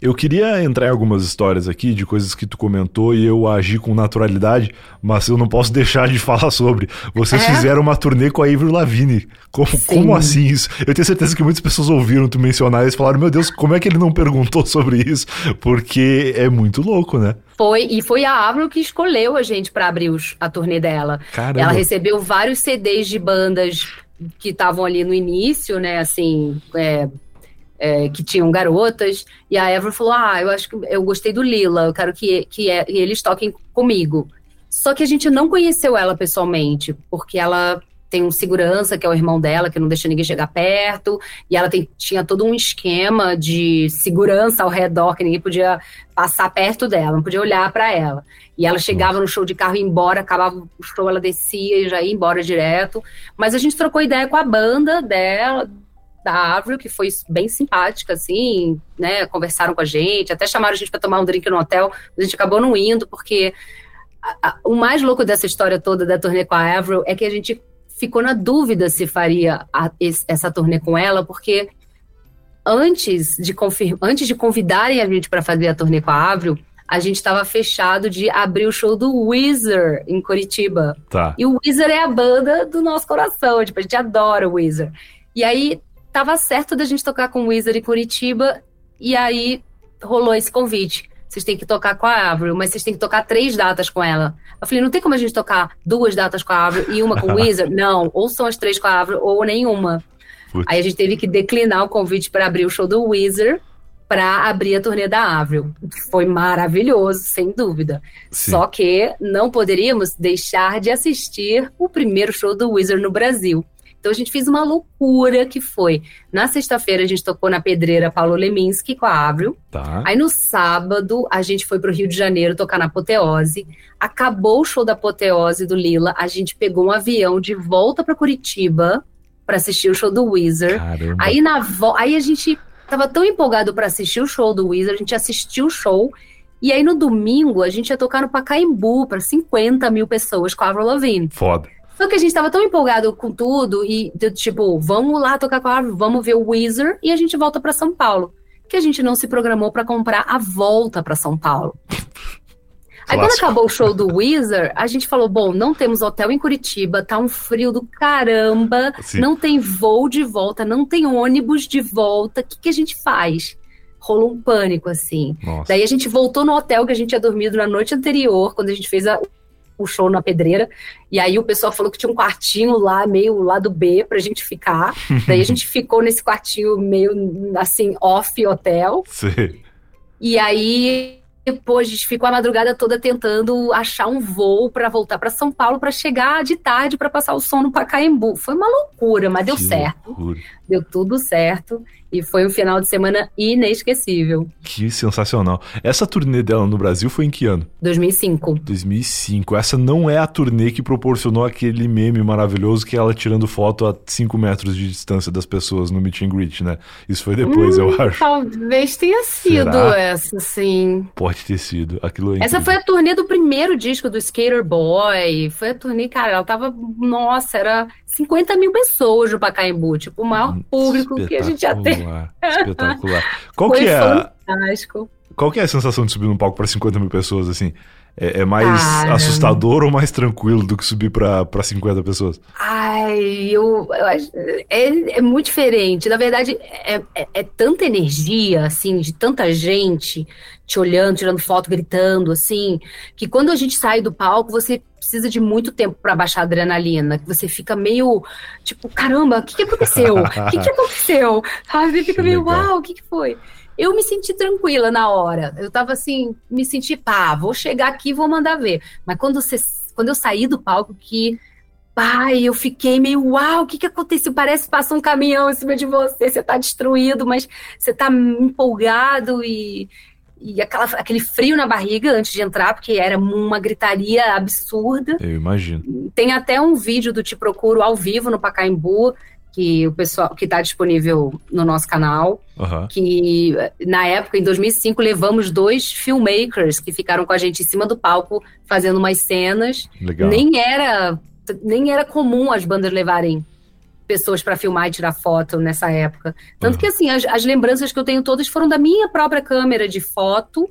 Eu queria entrar em algumas histórias aqui de coisas que tu comentou e eu agi com naturalidade, mas eu não posso [LAUGHS] deixar de falar sobre. Vocês é? fizeram uma turnê com a Avril Lavigne. Como, como assim isso? Eu tenho certeza que muitas pessoas ouviram tu mencionar isso e falaram: Meu Deus, como é que ele não perguntou [LAUGHS] sobre isso? Porque é muito louco, né? Foi, e foi a Avril que escolheu a gente para abrir os, a turnê dela. Caramba. Ela recebeu vários CDs de bandas que estavam ali no início, né? Assim, é, é, que tinham garotas, e a Ever falou: Ah, eu acho que eu gostei do Lila, eu quero que, que é, eles toquem comigo. Só que a gente não conheceu ela pessoalmente, porque ela tem um segurança, que é o irmão dela, que não deixa ninguém chegar perto, e ela tem, tinha todo um esquema de segurança ao redor, que ninguém podia passar perto dela, não podia olhar para ela. E ela chegava no show de carro e ia embora, acabava o show, ela descia e já ia embora direto. Mas a gente trocou ideia com a banda dela, da Avril, que foi bem simpática, assim, né? Conversaram com a gente, até chamaram a gente para tomar um drink no hotel, a gente acabou não indo, porque a, a, o mais louco dessa história toda da turnê com a Avril é que a gente ficou na dúvida se faria a, essa turnê com ela, porque antes de, confirmar, antes de convidarem a gente para fazer a turnê com a Avril, a gente estava fechado de abrir o show do Weezer em Curitiba. Tá. E o Weezer é a banda do nosso coração, tipo, a gente adora o Weezer. E aí tava certo da gente tocar com o Weezer em Curitiba, e aí rolou esse convite. Vocês têm que tocar com a Avril, mas vocês têm que tocar três datas com ela. Eu falei, não tem como a gente tocar duas datas com a Avril e uma com o [LAUGHS] Weezer? não, ou são as três com a Avril ou nenhuma. Putz. Aí a gente teve que declinar o convite para abrir o show do Weezer para abrir a turnê da Avril. Foi maravilhoso, sem dúvida. Sim. Só que não poderíamos deixar de assistir o primeiro show do Weezer no Brasil. Então a gente fez uma loucura que foi. Na sexta-feira a gente tocou na pedreira Paulo Leminski com a Avril. Tá. Aí no sábado a gente foi pro Rio de Janeiro tocar na Apoteose. Acabou o show da Apoteose do Lila, a gente pegou um avião de volta para Curitiba para assistir o show do Weezer. Caramba. Aí na vo... aí a gente tava tão empolgado para assistir o show do Weezer, a gente assistiu o show. E aí no domingo a gente ia tocar no Pacaembu para 50 mil pessoas com a Avril Lavigne. Foda. Só que a gente tava tão empolgado com tudo e tipo, vamos lá tocar com a Avril, vamos ver o Weezer e a gente volta para São Paulo. Que a gente não se programou para comprar a volta para São Paulo. [LAUGHS] Aí quando acabou o show do Weezer, a gente falou: bom, não temos hotel em Curitiba, tá um frio do caramba, Sim. não tem voo de volta, não tem ônibus de volta, o que, que a gente faz? Rolou um pânico, assim. Nossa. Daí a gente voltou no hotel que a gente tinha dormido na noite anterior, quando a gente fez a, show na pedreira. E aí o pessoal falou que tinha um quartinho lá, meio lado B, pra gente ficar. [LAUGHS] Daí a gente ficou nesse quartinho meio assim, off hotel. Sim. E aí depois a gente ficou a madrugada toda tentando achar um voo para voltar para São Paulo para chegar de tarde para passar o som no Pacaembu. Foi uma loucura, mas deu que certo. Loucura. Deu tudo certo. E foi um final de semana inesquecível. Que sensacional. Essa turnê dela no Brasil foi em que ano? 2005. 2005. Essa não é a turnê que proporcionou aquele meme maravilhoso que é ela tirando foto a 5 metros de distância das pessoas no meet and greet, né? Isso foi depois, hum, eu acho. Talvez tenha sido Será? essa, sim. Pode ter sido. Aquilo é essa foi a turnê do primeiro disco do Skater Boy. Foi a turnê, cara, ela tava. Nossa, era 50 mil pessoas no Pacaembu, tipo, o maior hum, público que a gente já tem. Espetacular. [LAUGHS] Qual Foi que é? Fantástico. Qual que é a sensação de subir num palco para 50 mil pessoas, assim? É, é mais Cara. assustador ou mais tranquilo do que subir para 50 pessoas? Ai, eu, eu acho. É, é muito diferente. Na verdade, é, é, é, tanta energia, assim, de tanta gente te olhando, tirando foto, gritando, assim, que quando a gente sai do palco, você precisa de muito tempo para baixar a adrenalina. Que você fica meio tipo, caramba, o que, que aconteceu? O que, que [LAUGHS] aconteceu? Sabe? Fica meio, uau, o que, que foi? Eu me senti tranquila na hora. Eu tava assim, me senti, pá, vou chegar aqui e vou mandar ver. Mas quando, você, quando eu saí do palco, que pai, eu fiquei meio, uau, o que que aconteceu? Parece que passou um caminhão em cima de você, você tá destruído, mas você tá empolgado e, e aquela, aquele frio na barriga antes de entrar, porque era uma gritaria absurda. Eu imagino. Tem até um vídeo do Te Procuro ao vivo no Pacaembu, que o pessoal que está disponível no nosso canal, uhum. que na época em 2005 levamos dois filmmakers que ficaram com a gente em cima do palco fazendo umas cenas. Legal. Nem era nem era comum as bandas levarem pessoas para filmar e tirar foto nessa época. Tanto uhum. que assim, as, as lembranças que eu tenho todas foram da minha própria câmera de foto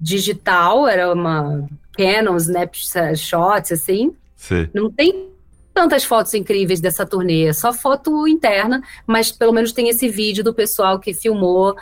digital, era uma Canon Snapshot assim. Sim. Não tem tantas fotos incríveis dessa turnê, só foto interna, mas pelo menos tem esse vídeo do pessoal que filmou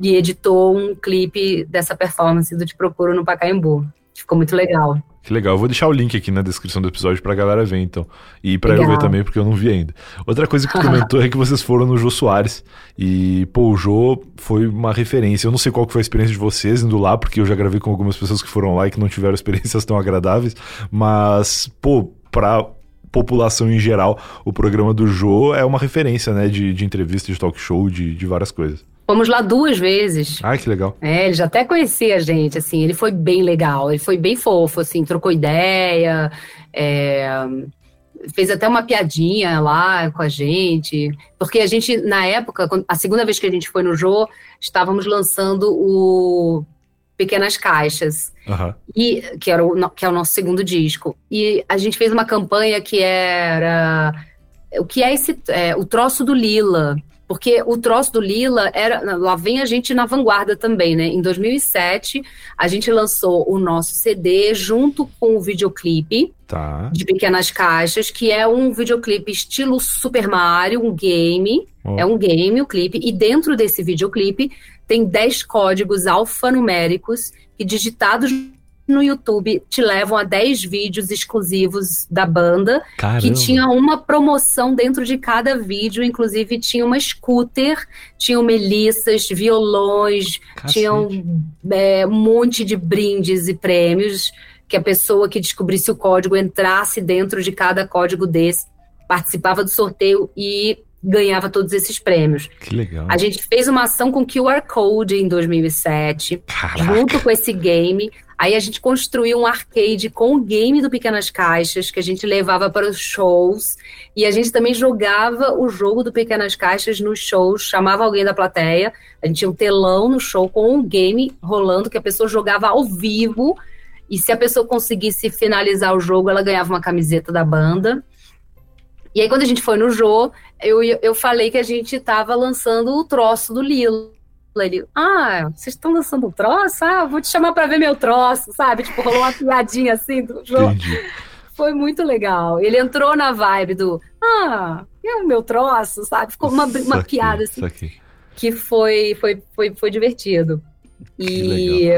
e editou um clipe dessa performance do Te Procuro no Pacaembu. Ficou muito legal. Que legal. Eu vou deixar o link aqui na descrição do episódio pra galera ver, então. E pra legal. eu ver também, porque eu não vi ainda. Outra coisa que comentou é que vocês foram no Jô Soares. E, pô, o Jô foi uma referência. Eu não sei qual foi a experiência de vocês indo lá, porque eu já gravei com algumas pessoas que foram lá e que não tiveram [LAUGHS] experiências tão agradáveis. Mas, pô, pra população em geral, o programa do Jô é uma referência, né, de, de entrevista, de talk show, de, de várias coisas. Fomos lá duas vezes. Ah, que legal. É, ele já até conhecia a gente, assim, ele foi bem legal, ele foi bem fofo, assim, trocou ideia, é, fez até uma piadinha lá com a gente, porque a gente, na época, a segunda vez que a gente foi no Jô, estávamos lançando o Pequenas Caixas, uhum. e, que, era o, que é o nosso segundo disco. E a gente fez uma campanha que era o que é esse é, o troço do Lila. Porque o troço do Lila era. Lá vem a gente na vanguarda também, né? Em 2007, a gente lançou o nosso CD junto com o videoclipe tá. de Pequenas Caixas, que é um videoclipe estilo Super Mario, um game. Oh. É um game o clipe. E dentro desse videoclipe tem 10 códigos alfanuméricos que digitados no YouTube te levam a 10 vídeos exclusivos da banda, Caramba. que tinha uma promoção dentro de cada vídeo, inclusive tinha uma scooter, tinham melissas, violões, Cacete. tinham é, um monte de brindes e prêmios, que a pessoa que descobrisse o código entrasse dentro de cada código desse, participava do sorteio e ganhava todos esses prêmios. Que legal. A gente fez uma ação com QR Code em 2007, Caraca. junto com esse game. Aí a gente construiu um arcade com o game do Pequenas Caixas, que a gente levava para os shows. E a gente também jogava o jogo do Pequenas Caixas nos shows, chamava alguém da plateia. A gente tinha um telão no show com um game rolando que a pessoa jogava ao vivo. E se a pessoa conseguisse finalizar o jogo, ela ganhava uma camiseta da banda. E aí, quando a gente foi no Jô, eu, eu falei que a gente estava lançando o troço do Lilo. Ele, ah, vocês estão lançando um troço? Ah, vou te chamar para ver meu troço, sabe? Tipo, rolou uma piadinha assim do Jô. Entendi. Foi muito legal. Ele entrou na vibe do, ah, é o meu troço, sabe? Ficou uma, uma piada assim. Que foi, foi, foi, foi divertido. E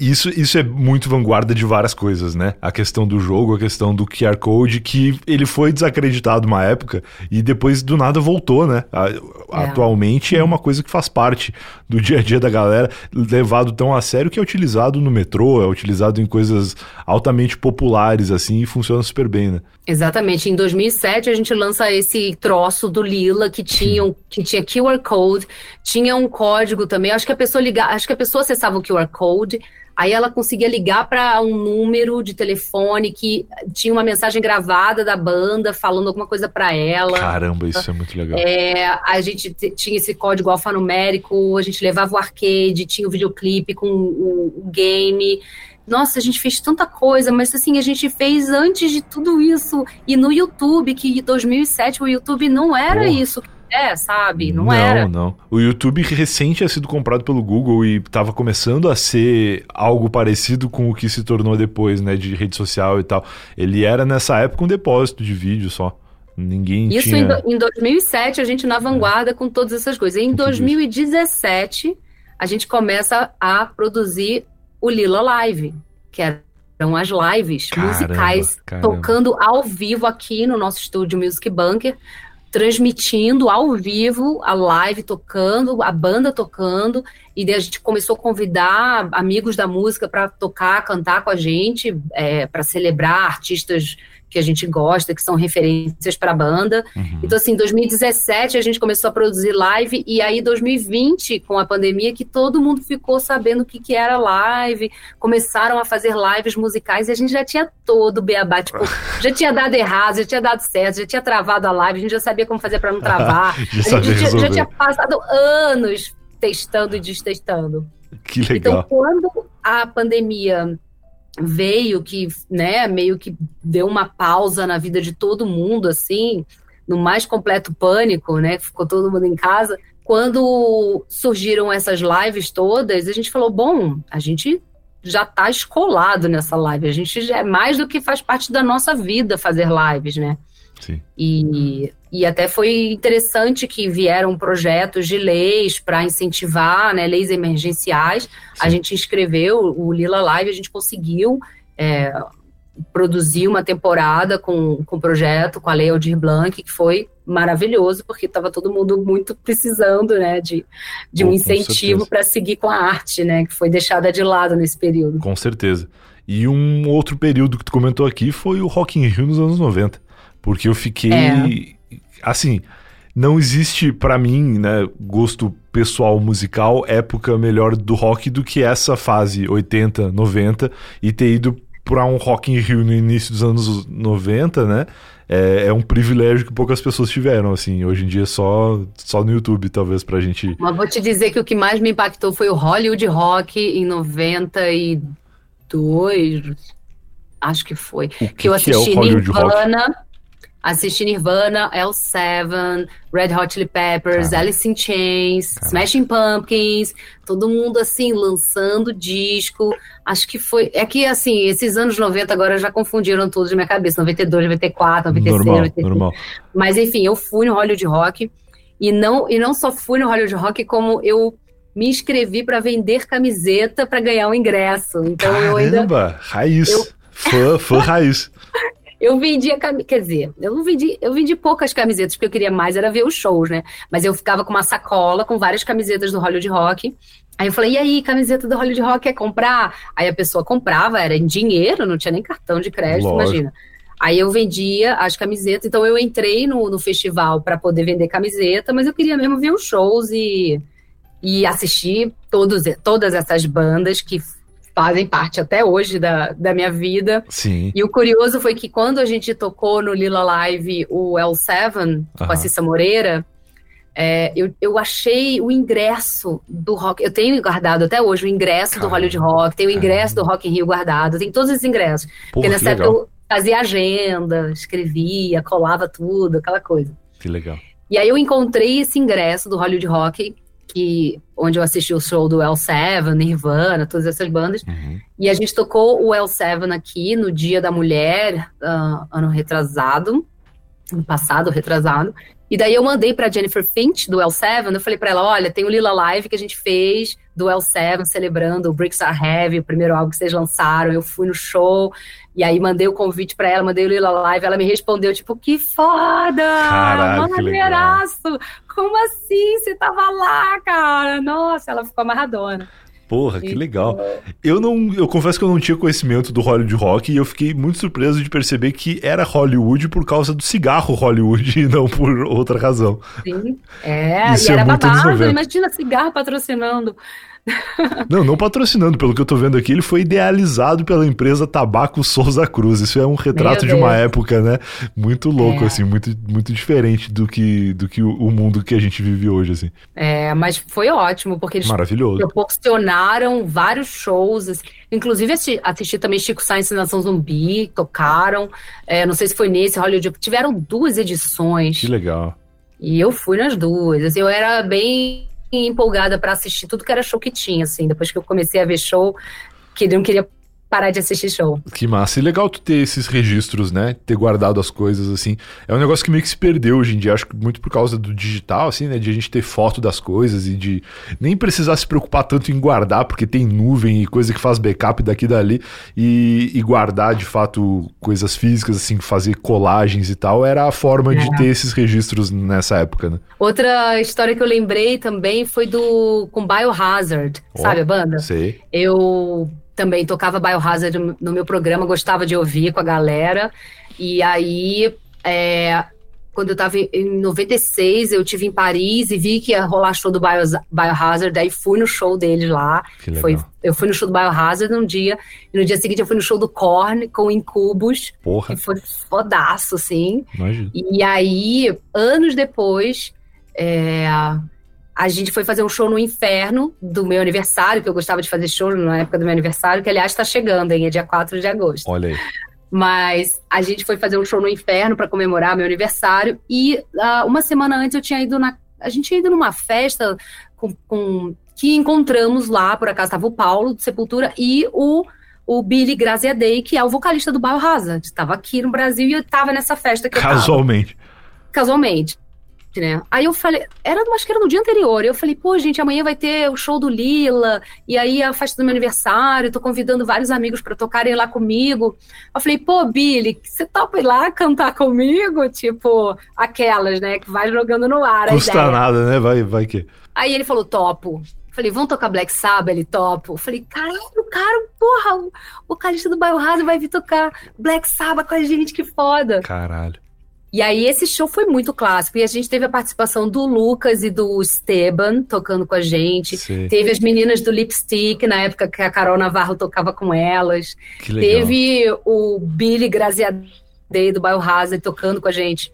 isso, isso é muito vanguarda de várias coisas, né? A questão do jogo, a questão do QR Code, que ele foi desacreditado uma época e depois do nada voltou, né? É. Atualmente é uma coisa que faz parte do dia a dia da galera, levado tão a sério que é utilizado no metrô, é utilizado em coisas altamente populares, assim, e funciona super bem, né? Exatamente. Em 2007 a gente lança esse troço do Lila que tinha, um, que tinha QR Code, tinha um código também. Acho que a pessoa ligar, acho que a pessoa acessava o QR Code, aí ela conseguia ligar para um número de telefone que tinha uma mensagem gravada da banda falando alguma coisa para ela. Caramba, isso é muito legal. É, a gente tinha esse código alfanumérico, a gente levava o arcade, tinha o videoclipe com o, o game nossa, a gente fez tanta coisa, mas assim, a gente fez antes de tudo isso. E no YouTube, que em 2007 o YouTube não era Porra. isso é, sabe? Não, não era. Não, não. O YouTube recente tinha sido comprado pelo Google e estava começando a ser algo parecido com o que se tornou depois, né, de rede social e tal. Ele era nessa época um depósito de vídeo só. Ninguém Isso tinha... em, em 2007, a gente na vanguarda é. com todas essas coisas. Em 2017, a gente começa a produzir o Lila Live, que eram as lives caramba, musicais caramba. tocando ao vivo aqui no nosso estúdio Music Bunker, transmitindo ao vivo a live tocando, a banda tocando, e daí a gente começou a convidar amigos da música para tocar, cantar com a gente, é, para celebrar artistas que a gente gosta, que são referências para a banda. Uhum. Então, assim, em 2017 a gente começou a produzir live, e aí 2020, com a pandemia, que todo mundo ficou sabendo o que, que era live, começaram a fazer lives musicais, e a gente já tinha todo o beabá, tipo, [LAUGHS] já tinha dado errado, já tinha dado certo, já tinha travado a live, a gente já sabia como fazer para não travar. [LAUGHS] já, a gente já, já tinha passado anos testando e destestando. Que legal. Então, quando a pandemia veio que, né, meio que deu uma pausa na vida de todo mundo, assim, no mais completo pânico, né, ficou todo mundo em casa. Quando surgiram essas lives todas, a gente falou, bom, a gente já está escolado nessa live, a gente já é mais do que faz parte da nossa vida fazer lives, né? Sim. E, e até foi interessante que vieram projetos de leis para incentivar, né, leis emergenciais. Sim. A gente inscreveu o Lila Live, a gente conseguiu é, produzir uma temporada com, com o projeto, com a Lei Aldir Blanc, que foi maravilhoso, porque estava todo mundo muito precisando né, de, de um incentivo para seguir com a arte, né, que foi deixada de lado nesse período. Com certeza. E um outro período que tu comentou aqui foi o Rock in Rio nos anos 90. Porque eu fiquei. É. Assim, não existe para mim, né, gosto pessoal musical, época melhor do rock do que essa fase 80, 90 e ter ido para um Rock in Rio no início dos anos 90, né? É, é, um privilégio que poucas pessoas tiveram, assim. Hoje em dia é só, só no YouTube, talvez, pra gente. Mas vou te dizer que o que mais me impactou foi o Hollywood Rock em 92. Acho que foi. O que, que eu assisti que é Nirvana. Assisti Nirvana, L7, Red Hot Chili Peppers, Alice in Chains, Smashing Pumpkins, todo mundo assim lançando disco. Acho que foi. É que assim, esses anos 90 agora já confundiram tudo de minha cabeça. 92, 94, 96, normal, 95. Normal. Mas enfim, eu fui no Hollywood Rock e não, e não só fui no Hollywood Rock, como eu me inscrevi para vender camiseta para ganhar o um ingresso. Então Caramba, eu ainda. Raiz. Eu... Fã, fã raiz. [LAUGHS] Eu vendia quer dizer, eu não vendi, eu vendi poucas camisetas, porque eu queria mais era ver os shows, né? Mas eu ficava com uma sacola com várias camisetas do Hollywood Rock. Aí eu falei, e aí, camiseta do Hollywood Rock quer comprar? Aí a pessoa comprava, era em dinheiro, não tinha nem cartão de crédito, Lógico. imagina. Aí eu vendia as camisetas, então eu entrei no, no festival para poder vender camiseta, mas eu queria mesmo ver os shows e, e assistir todos, todas essas bandas que fazem parte até hoje da, da minha vida. Sim. E o curioso foi que quando a gente tocou no Lila Live o L7 com a Cissa Moreira, é, eu, eu achei o ingresso do rock. Eu tenho guardado até hoje o ingresso Caramba. do Hollywood Rock, tenho o ingresso Caramba. do Rock in Rio guardado, tem todos esses ingressos. Porra, porque nessa época eu fazia agenda, escrevia, colava tudo, aquela coisa. Que legal. E aí eu encontrei esse ingresso do Hollywood Rock que onde eu assisti o show do L7, Nirvana, todas essas bandas. Uhum. E a gente tocou o L7 aqui no Dia da Mulher, uh, ano retrasado, ano passado, retrasado. E daí eu mandei para Jennifer Finch do L7, eu falei para ela, olha, tem o Lila Live que a gente fez do L7 celebrando o Bricks Are Heavy, o primeiro álbum que vocês lançaram. Eu fui no show e aí mandei o convite para ela, mandei o Lila Live, ela me respondeu tipo, que foda! Caralho, maneiraço! Como assim? Você tava lá, cara? Nossa, ela ficou amarradona. Porra, que legal. Eu não, eu confesso que eu não tinha conhecimento do Hollywood Rock e eu fiquei muito surpreso de perceber que era Hollywood por causa do cigarro Hollywood e não por outra razão. Sim, é, Isso e era é babado, imagina cigarro patrocinando. [LAUGHS] Não, não patrocinando, pelo que eu tô vendo aqui, ele foi idealizado pela empresa Tabaco Souza Cruz. Isso é um retrato de uma época, né? Muito louco, é. assim, muito, muito diferente do que, do que o, mundo que a gente vive hoje, assim. É, mas foi ótimo, porque eles Maravilhoso. proporcionaram vários shows. Assim. Inclusive, assisti, assisti, também Chico Sainz Nação Zumbi, tocaram. É, não sei se foi nesse Hollywood. Tiveram duas edições. Que legal. E eu fui nas duas. Assim, eu era bem empolgada para assistir tudo que era show que tinha, assim. Depois que eu comecei a ver show, que não queria parar de assistir show. Que massa. E legal tu ter esses registros, né? Ter guardado as coisas, assim. É um negócio que meio que se perdeu hoje em dia. Acho que muito por causa do digital, assim, né? De a gente ter foto das coisas e de nem precisar se preocupar tanto em guardar, porque tem nuvem e coisa que faz backup daqui e dali. E, e guardar, de fato, coisas físicas, assim, fazer colagens e tal, era a forma é. de ter esses registros nessa época, né? Outra história que eu lembrei também foi do com Biohazard, oh, sabe a banda? Sei. Eu também tocava Biohazard no meu programa, gostava de ouvir com a galera. E aí, é, quando eu estava em 96, eu tive em Paris e vi que ia rolar show do Bio, Biohazard, daí fui no show deles lá. Foi, eu fui no show do Biohazard num dia, e no dia seguinte eu fui no show do Korn com Incubus. Porra. E foi fodaço, assim. Imagina. E aí, anos depois, é, a gente foi fazer um show no Inferno do meu aniversário, que eu gostava de fazer show na época do meu aniversário, que aliás está chegando, hein? É dia 4 de agosto. Olha aí. Mas a gente foi fazer um show no Inferno para comemorar meu aniversário e uh, uma semana antes eu tinha ido na. A gente tinha ido numa festa com, com que encontramos lá, por acaso estava o Paulo de Sepultura e o o Billy Graziadei, que é o vocalista do Biohazard. Estava aqui no Brasil e eu estava nessa festa que Casualmente. Casualmente né? Aí eu falei, era, acho que era no dia anterior. Eu falei, pô, gente, amanhã vai ter o show do Lila, e aí a festa do meu aniversário, tô convidando vários amigos para tocarem lá comigo. Eu falei, pô, Billy, você topa ir lá cantar comigo? Tipo, aquelas, né, que vai jogando no ar. Custa nada, né? Vai, vai que. Aí ele falou, topo. Falei, vamos tocar Black Sabbath? Ele topo. Falei, caralho, cara, porra, o vocalista do Biohazard vai vir tocar Black Sabbath com a gente, que foda. Caralho. E aí esse show foi muito clássico. E a gente teve a participação do Lucas e do Esteban tocando com a gente. Sim. Teve as meninas do Lipstick, na época que a Carol Navarro tocava com elas. Teve o Billy Graziadei do Biohazard tocando com a gente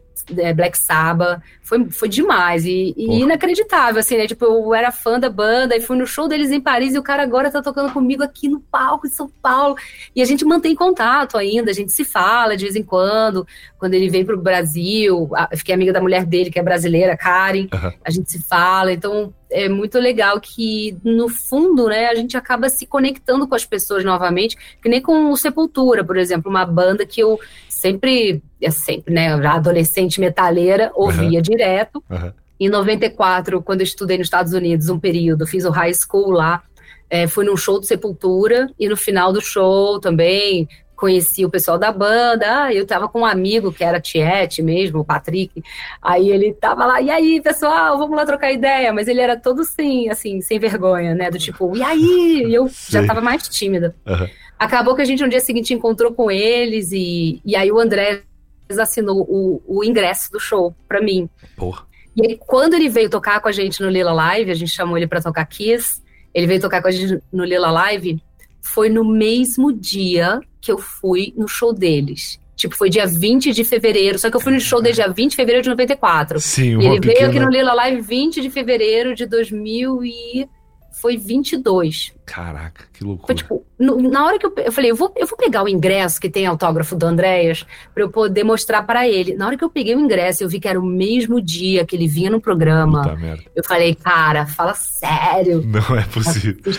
Black Sabbath, foi, foi demais e, e inacreditável, assim, né? Tipo, eu era fã da banda e fui no show deles em Paris e o cara agora tá tocando comigo aqui no palco em São Paulo. E a gente mantém contato ainda, a gente se fala de vez em quando. Quando ele vem pro Brasil, eu fiquei amiga da mulher dele, que é brasileira, Karen, uhum. a gente se fala. Então, é muito legal que, no fundo, né, a gente acaba se conectando com as pessoas novamente, que nem com o Sepultura, por exemplo, uma banda que eu sempre, é sempre, né, adolescente metaleira, ouvia uhum. direto. Uhum. Em 94, quando eu estudei nos Estados Unidos, um período, fiz o high school lá, é, fui num show do Sepultura, e no final do show também conheci o pessoal da banda, ah, eu tava com um amigo que era Tiete mesmo, o Patrick, aí ele tava lá, e aí, pessoal, vamos lá trocar ideia, mas ele era todo sem, assim, sem vergonha, né, do tipo, e aí? E eu já tava mais tímida. Uhum. Acabou que a gente no dia seguinte encontrou com eles e, e aí o André assinou o, o ingresso do show para mim. Porra. E aí, quando ele veio tocar com a gente no Lila Live, a gente chamou ele para tocar Kiss, ele veio tocar com a gente no Lila Live, foi no mesmo dia que eu fui no show deles. Tipo, foi dia 20 de fevereiro, só que eu fui no show desde dia 20 de fevereiro de 94. Sim, e ele pequena... veio aqui no Lila Live 20 de fevereiro de 2000 e foi 22. Caraca, que loucura. Foi tipo, no, na hora que eu, eu falei, eu vou, eu vou pegar o ingresso que tem autógrafo do Andréas para eu poder mostrar para ele. Na hora que eu peguei o ingresso, eu vi que era o mesmo dia que ele vinha no programa. Puta merda. Eu falei, cara, fala sério. [LAUGHS] Não é possível.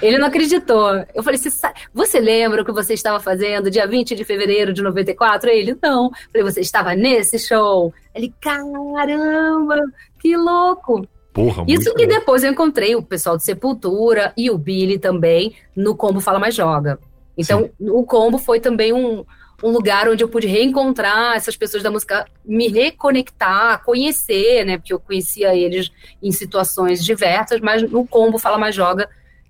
Ele não acreditou. Eu falei, você, você lembra o que você estava fazendo dia 20 de fevereiro de 94? Ele, não. Eu falei, você estava nesse show? Ele, caramba, que louco. Porra, Isso que bom. depois eu encontrei o pessoal de Sepultura e o Billy também no Combo Fala Mais Joga. Então, Sim. o Combo foi também um, um lugar onde eu pude reencontrar essas pessoas da música, me reconectar, conhecer, né? Porque eu conhecia eles em situações diversas, mas no Combo Fala Mais Joga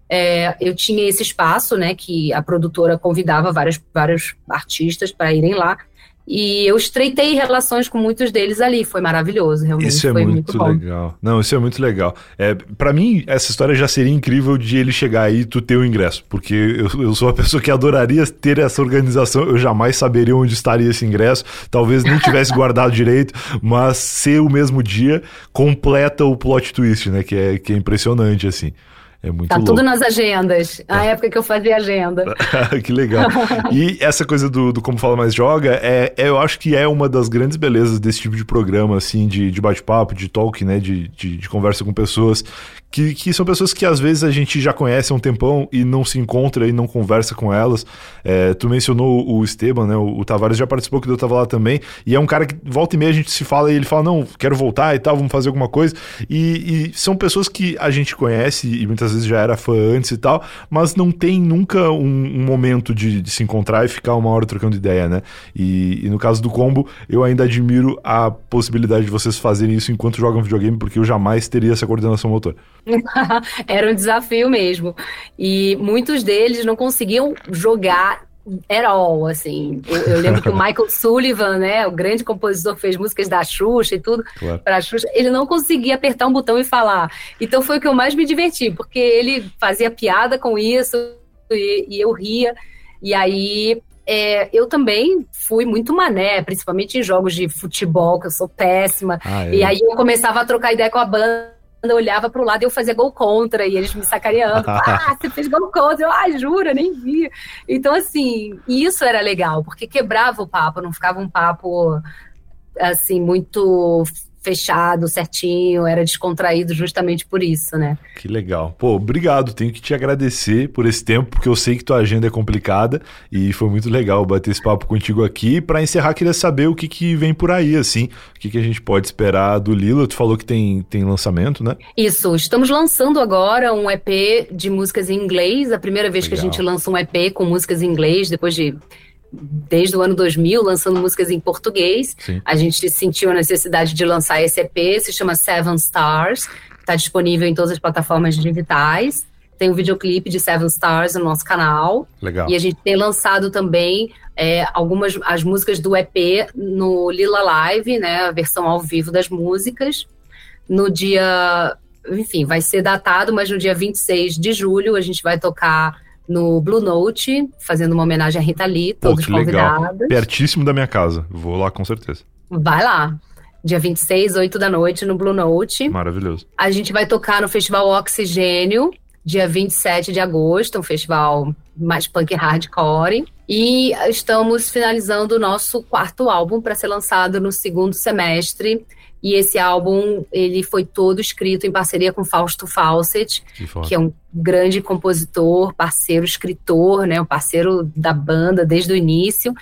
é, eu tinha esse espaço, né? Que a produtora convidava vários, vários artistas para irem lá. E eu estreitei relações com muitos deles ali. Foi maravilhoso, realmente. Isso é foi muito, muito legal. Não, isso é muito legal. É, para mim, essa história já seria incrível de ele chegar aí e tu ter o ingresso. Porque eu, eu sou uma pessoa que adoraria ter essa organização. Eu jamais saberia onde estaria esse ingresso. Talvez nem tivesse [LAUGHS] guardado direito. Mas ser o mesmo dia completa o plot twist, né? Que é, que é impressionante, assim. É muito tá louco. tudo nas agendas. A é. época que eu fazia agenda. [LAUGHS] que legal. E [LAUGHS] essa coisa do, do Como Fala Mais Joga, é, é, eu acho que é uma das grandes belezas desse tipo de programa, assim, de, de bate-papo, de talk, né? De, de, de, conversa com pessoas. Que, que são pessoas que às vezes a gente já conhece há um tempão e não se encontra e não conversa com elas. É, tu mencionou o Esteban, né? O, o Tavares já participou que eu tava lá também. E é um cara que volta e meia a gente se fala e ele fala: Não, quero voltar e tal, vamos fazer alguma coisa. E, e são pessoas que a gente conhece e muitas vezes já era fã antes e tal, mas não tem nunca um, um momento de, de, se encontrar e ficar uma hora trocando ideia, né? E, e, no caso do combo, eu ainda admiro a possibilidade de vocês fazerem isso enquanto jogam videogame, porque eu jamais teria essa coordenação motor. [LAUGHS] era um desafio mesmo. E muitos deles não conseguiam jogar at all, assim. Eu, eu, lembro que o Michael [LAUGHS] Sullivan, né, o grande compositor que fez músicas da Xuxa e tudo claro. para Xuxa, ele não conseguia apertar um botão e falar. Então foi o que eu mais me diverti, porque ele fazia piada com isso e, e eu ria. E aí é, eu também fui muito mané, principalmente em jogos de futebol, que eu sou péssima. Ah, é. E aí eu começava a trocar ideia com a banda eu olhava pro lado e eu fazia gol contra, e eles me sacaneando. [LAUGHS] ah, você fez gol contra. Eu, ah, jura, nem vi. Então, assim, isso era legal, porque quebrava o papo, não ficava um papo, assim, muito fechado, certinho, era descontraído justamente por isso, né? Que legal. Pô, obrigado. Tenho que te agradecer por esse tempo, porque eu sei que tua agenda é complicada e foi muito legal bater esse papo contigo aqui. Para encerrar, queria saber o que, que vem por aí, assim, o que, que a gente pode esperar do Lila. Tu falou que tem, tem lançamento, né? Isso, estamos lançando agora um EP de músicas em inglês, a primeira vez legal. que a gente lança um EP com músicas em inglês, depois de desde o ano 2000 lançando músicas em português. Sim. A gente sentiu a necessidade de lançar esse EP, se chama Seven Stars, está disponível em todas as plataformas digitais. tem o videoclipe de Seven Stars no nosso canal. Legal. E a gente tem lançado também é, algumas as músicas do EP no Lila Live, né? A versão ao vivo das músicas. No dia. Enfim, vai ser datado, mas no dia 26 de julho a gente vai tocar no Blue Note, fazendo uma homenagem a Rita Lee, todos Pô, que convidados. Legal. Pertíssimo da minha casa. Vou lá com certeza. Vai lá. Dia 26, 8 da noite, no Blue Note. Maravilhoso. A gente vai tocar no Festival Oxigênio, dia 27 de agosto, um festival mais punk hardcore. E estamos finalizando o nosso quarto álbum para ser lançado no segundo semestre. E esse álbum, ele foi todo escrito em parceria com Fausto Fawcett, que, é um grande compositor, parceiro, escritor, né, um parceiro da banda desde o início.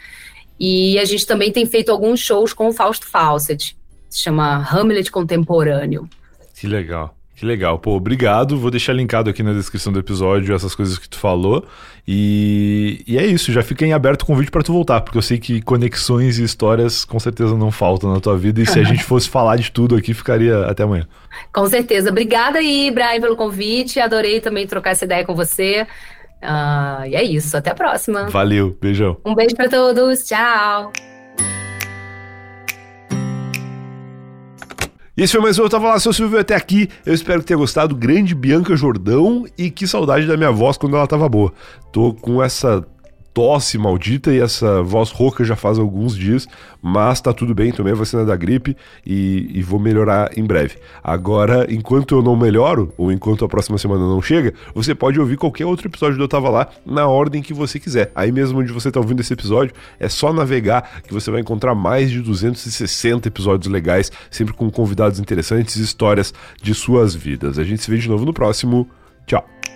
E a gente também tem feito alguns shows com o Fausto Fawcett. Se chama Hamlet Contemporâneo. Que legal. Que legal, pô, obrigado. Vou deixar linkado aqui na descrição do episódio essas coisas que tu falou. E, e é isso, já fica em aberto o convite para tu voltar, porque eu sei que conexões e histórias com certeza não faltam na tua vida. E se a gente fosse falar de tudo aqui, ficaria até amanhã. Com certeza. Obrigada aí, Brian, pelo convite. Adorei também trocar essa ideia com você. Uh, e é isso, até a próxima. Valeu, beijão. Um beijo para todos, tchau. E esse foi mais um Eu Tava Lá, seu Silvio, até aqui. Eu espero que tenha gostado. Grande Bianca Jordão e que saudade da minha voz quando ela tava boa. Tô com essa tosse maldita e essa voz rouca já faz alguns dias, mas tá tudo bem, tomei a vacina da gripe e, e, vou melhorar em breve. Agora, enquanto eu não melhoro, ou enquanto a próxima semana não chega, você pode ouvir qualquer outro episódio do Eu Tava Lá na ordem que você quiser. Aí mesmo onde você tá ouvindo esse episódio, é só navegar que você vai encontrar mais de 260 episódios legais, sempre com convidados interessantes e histórias de suas vidas. A gente se vê de novo no próximo. Tchau!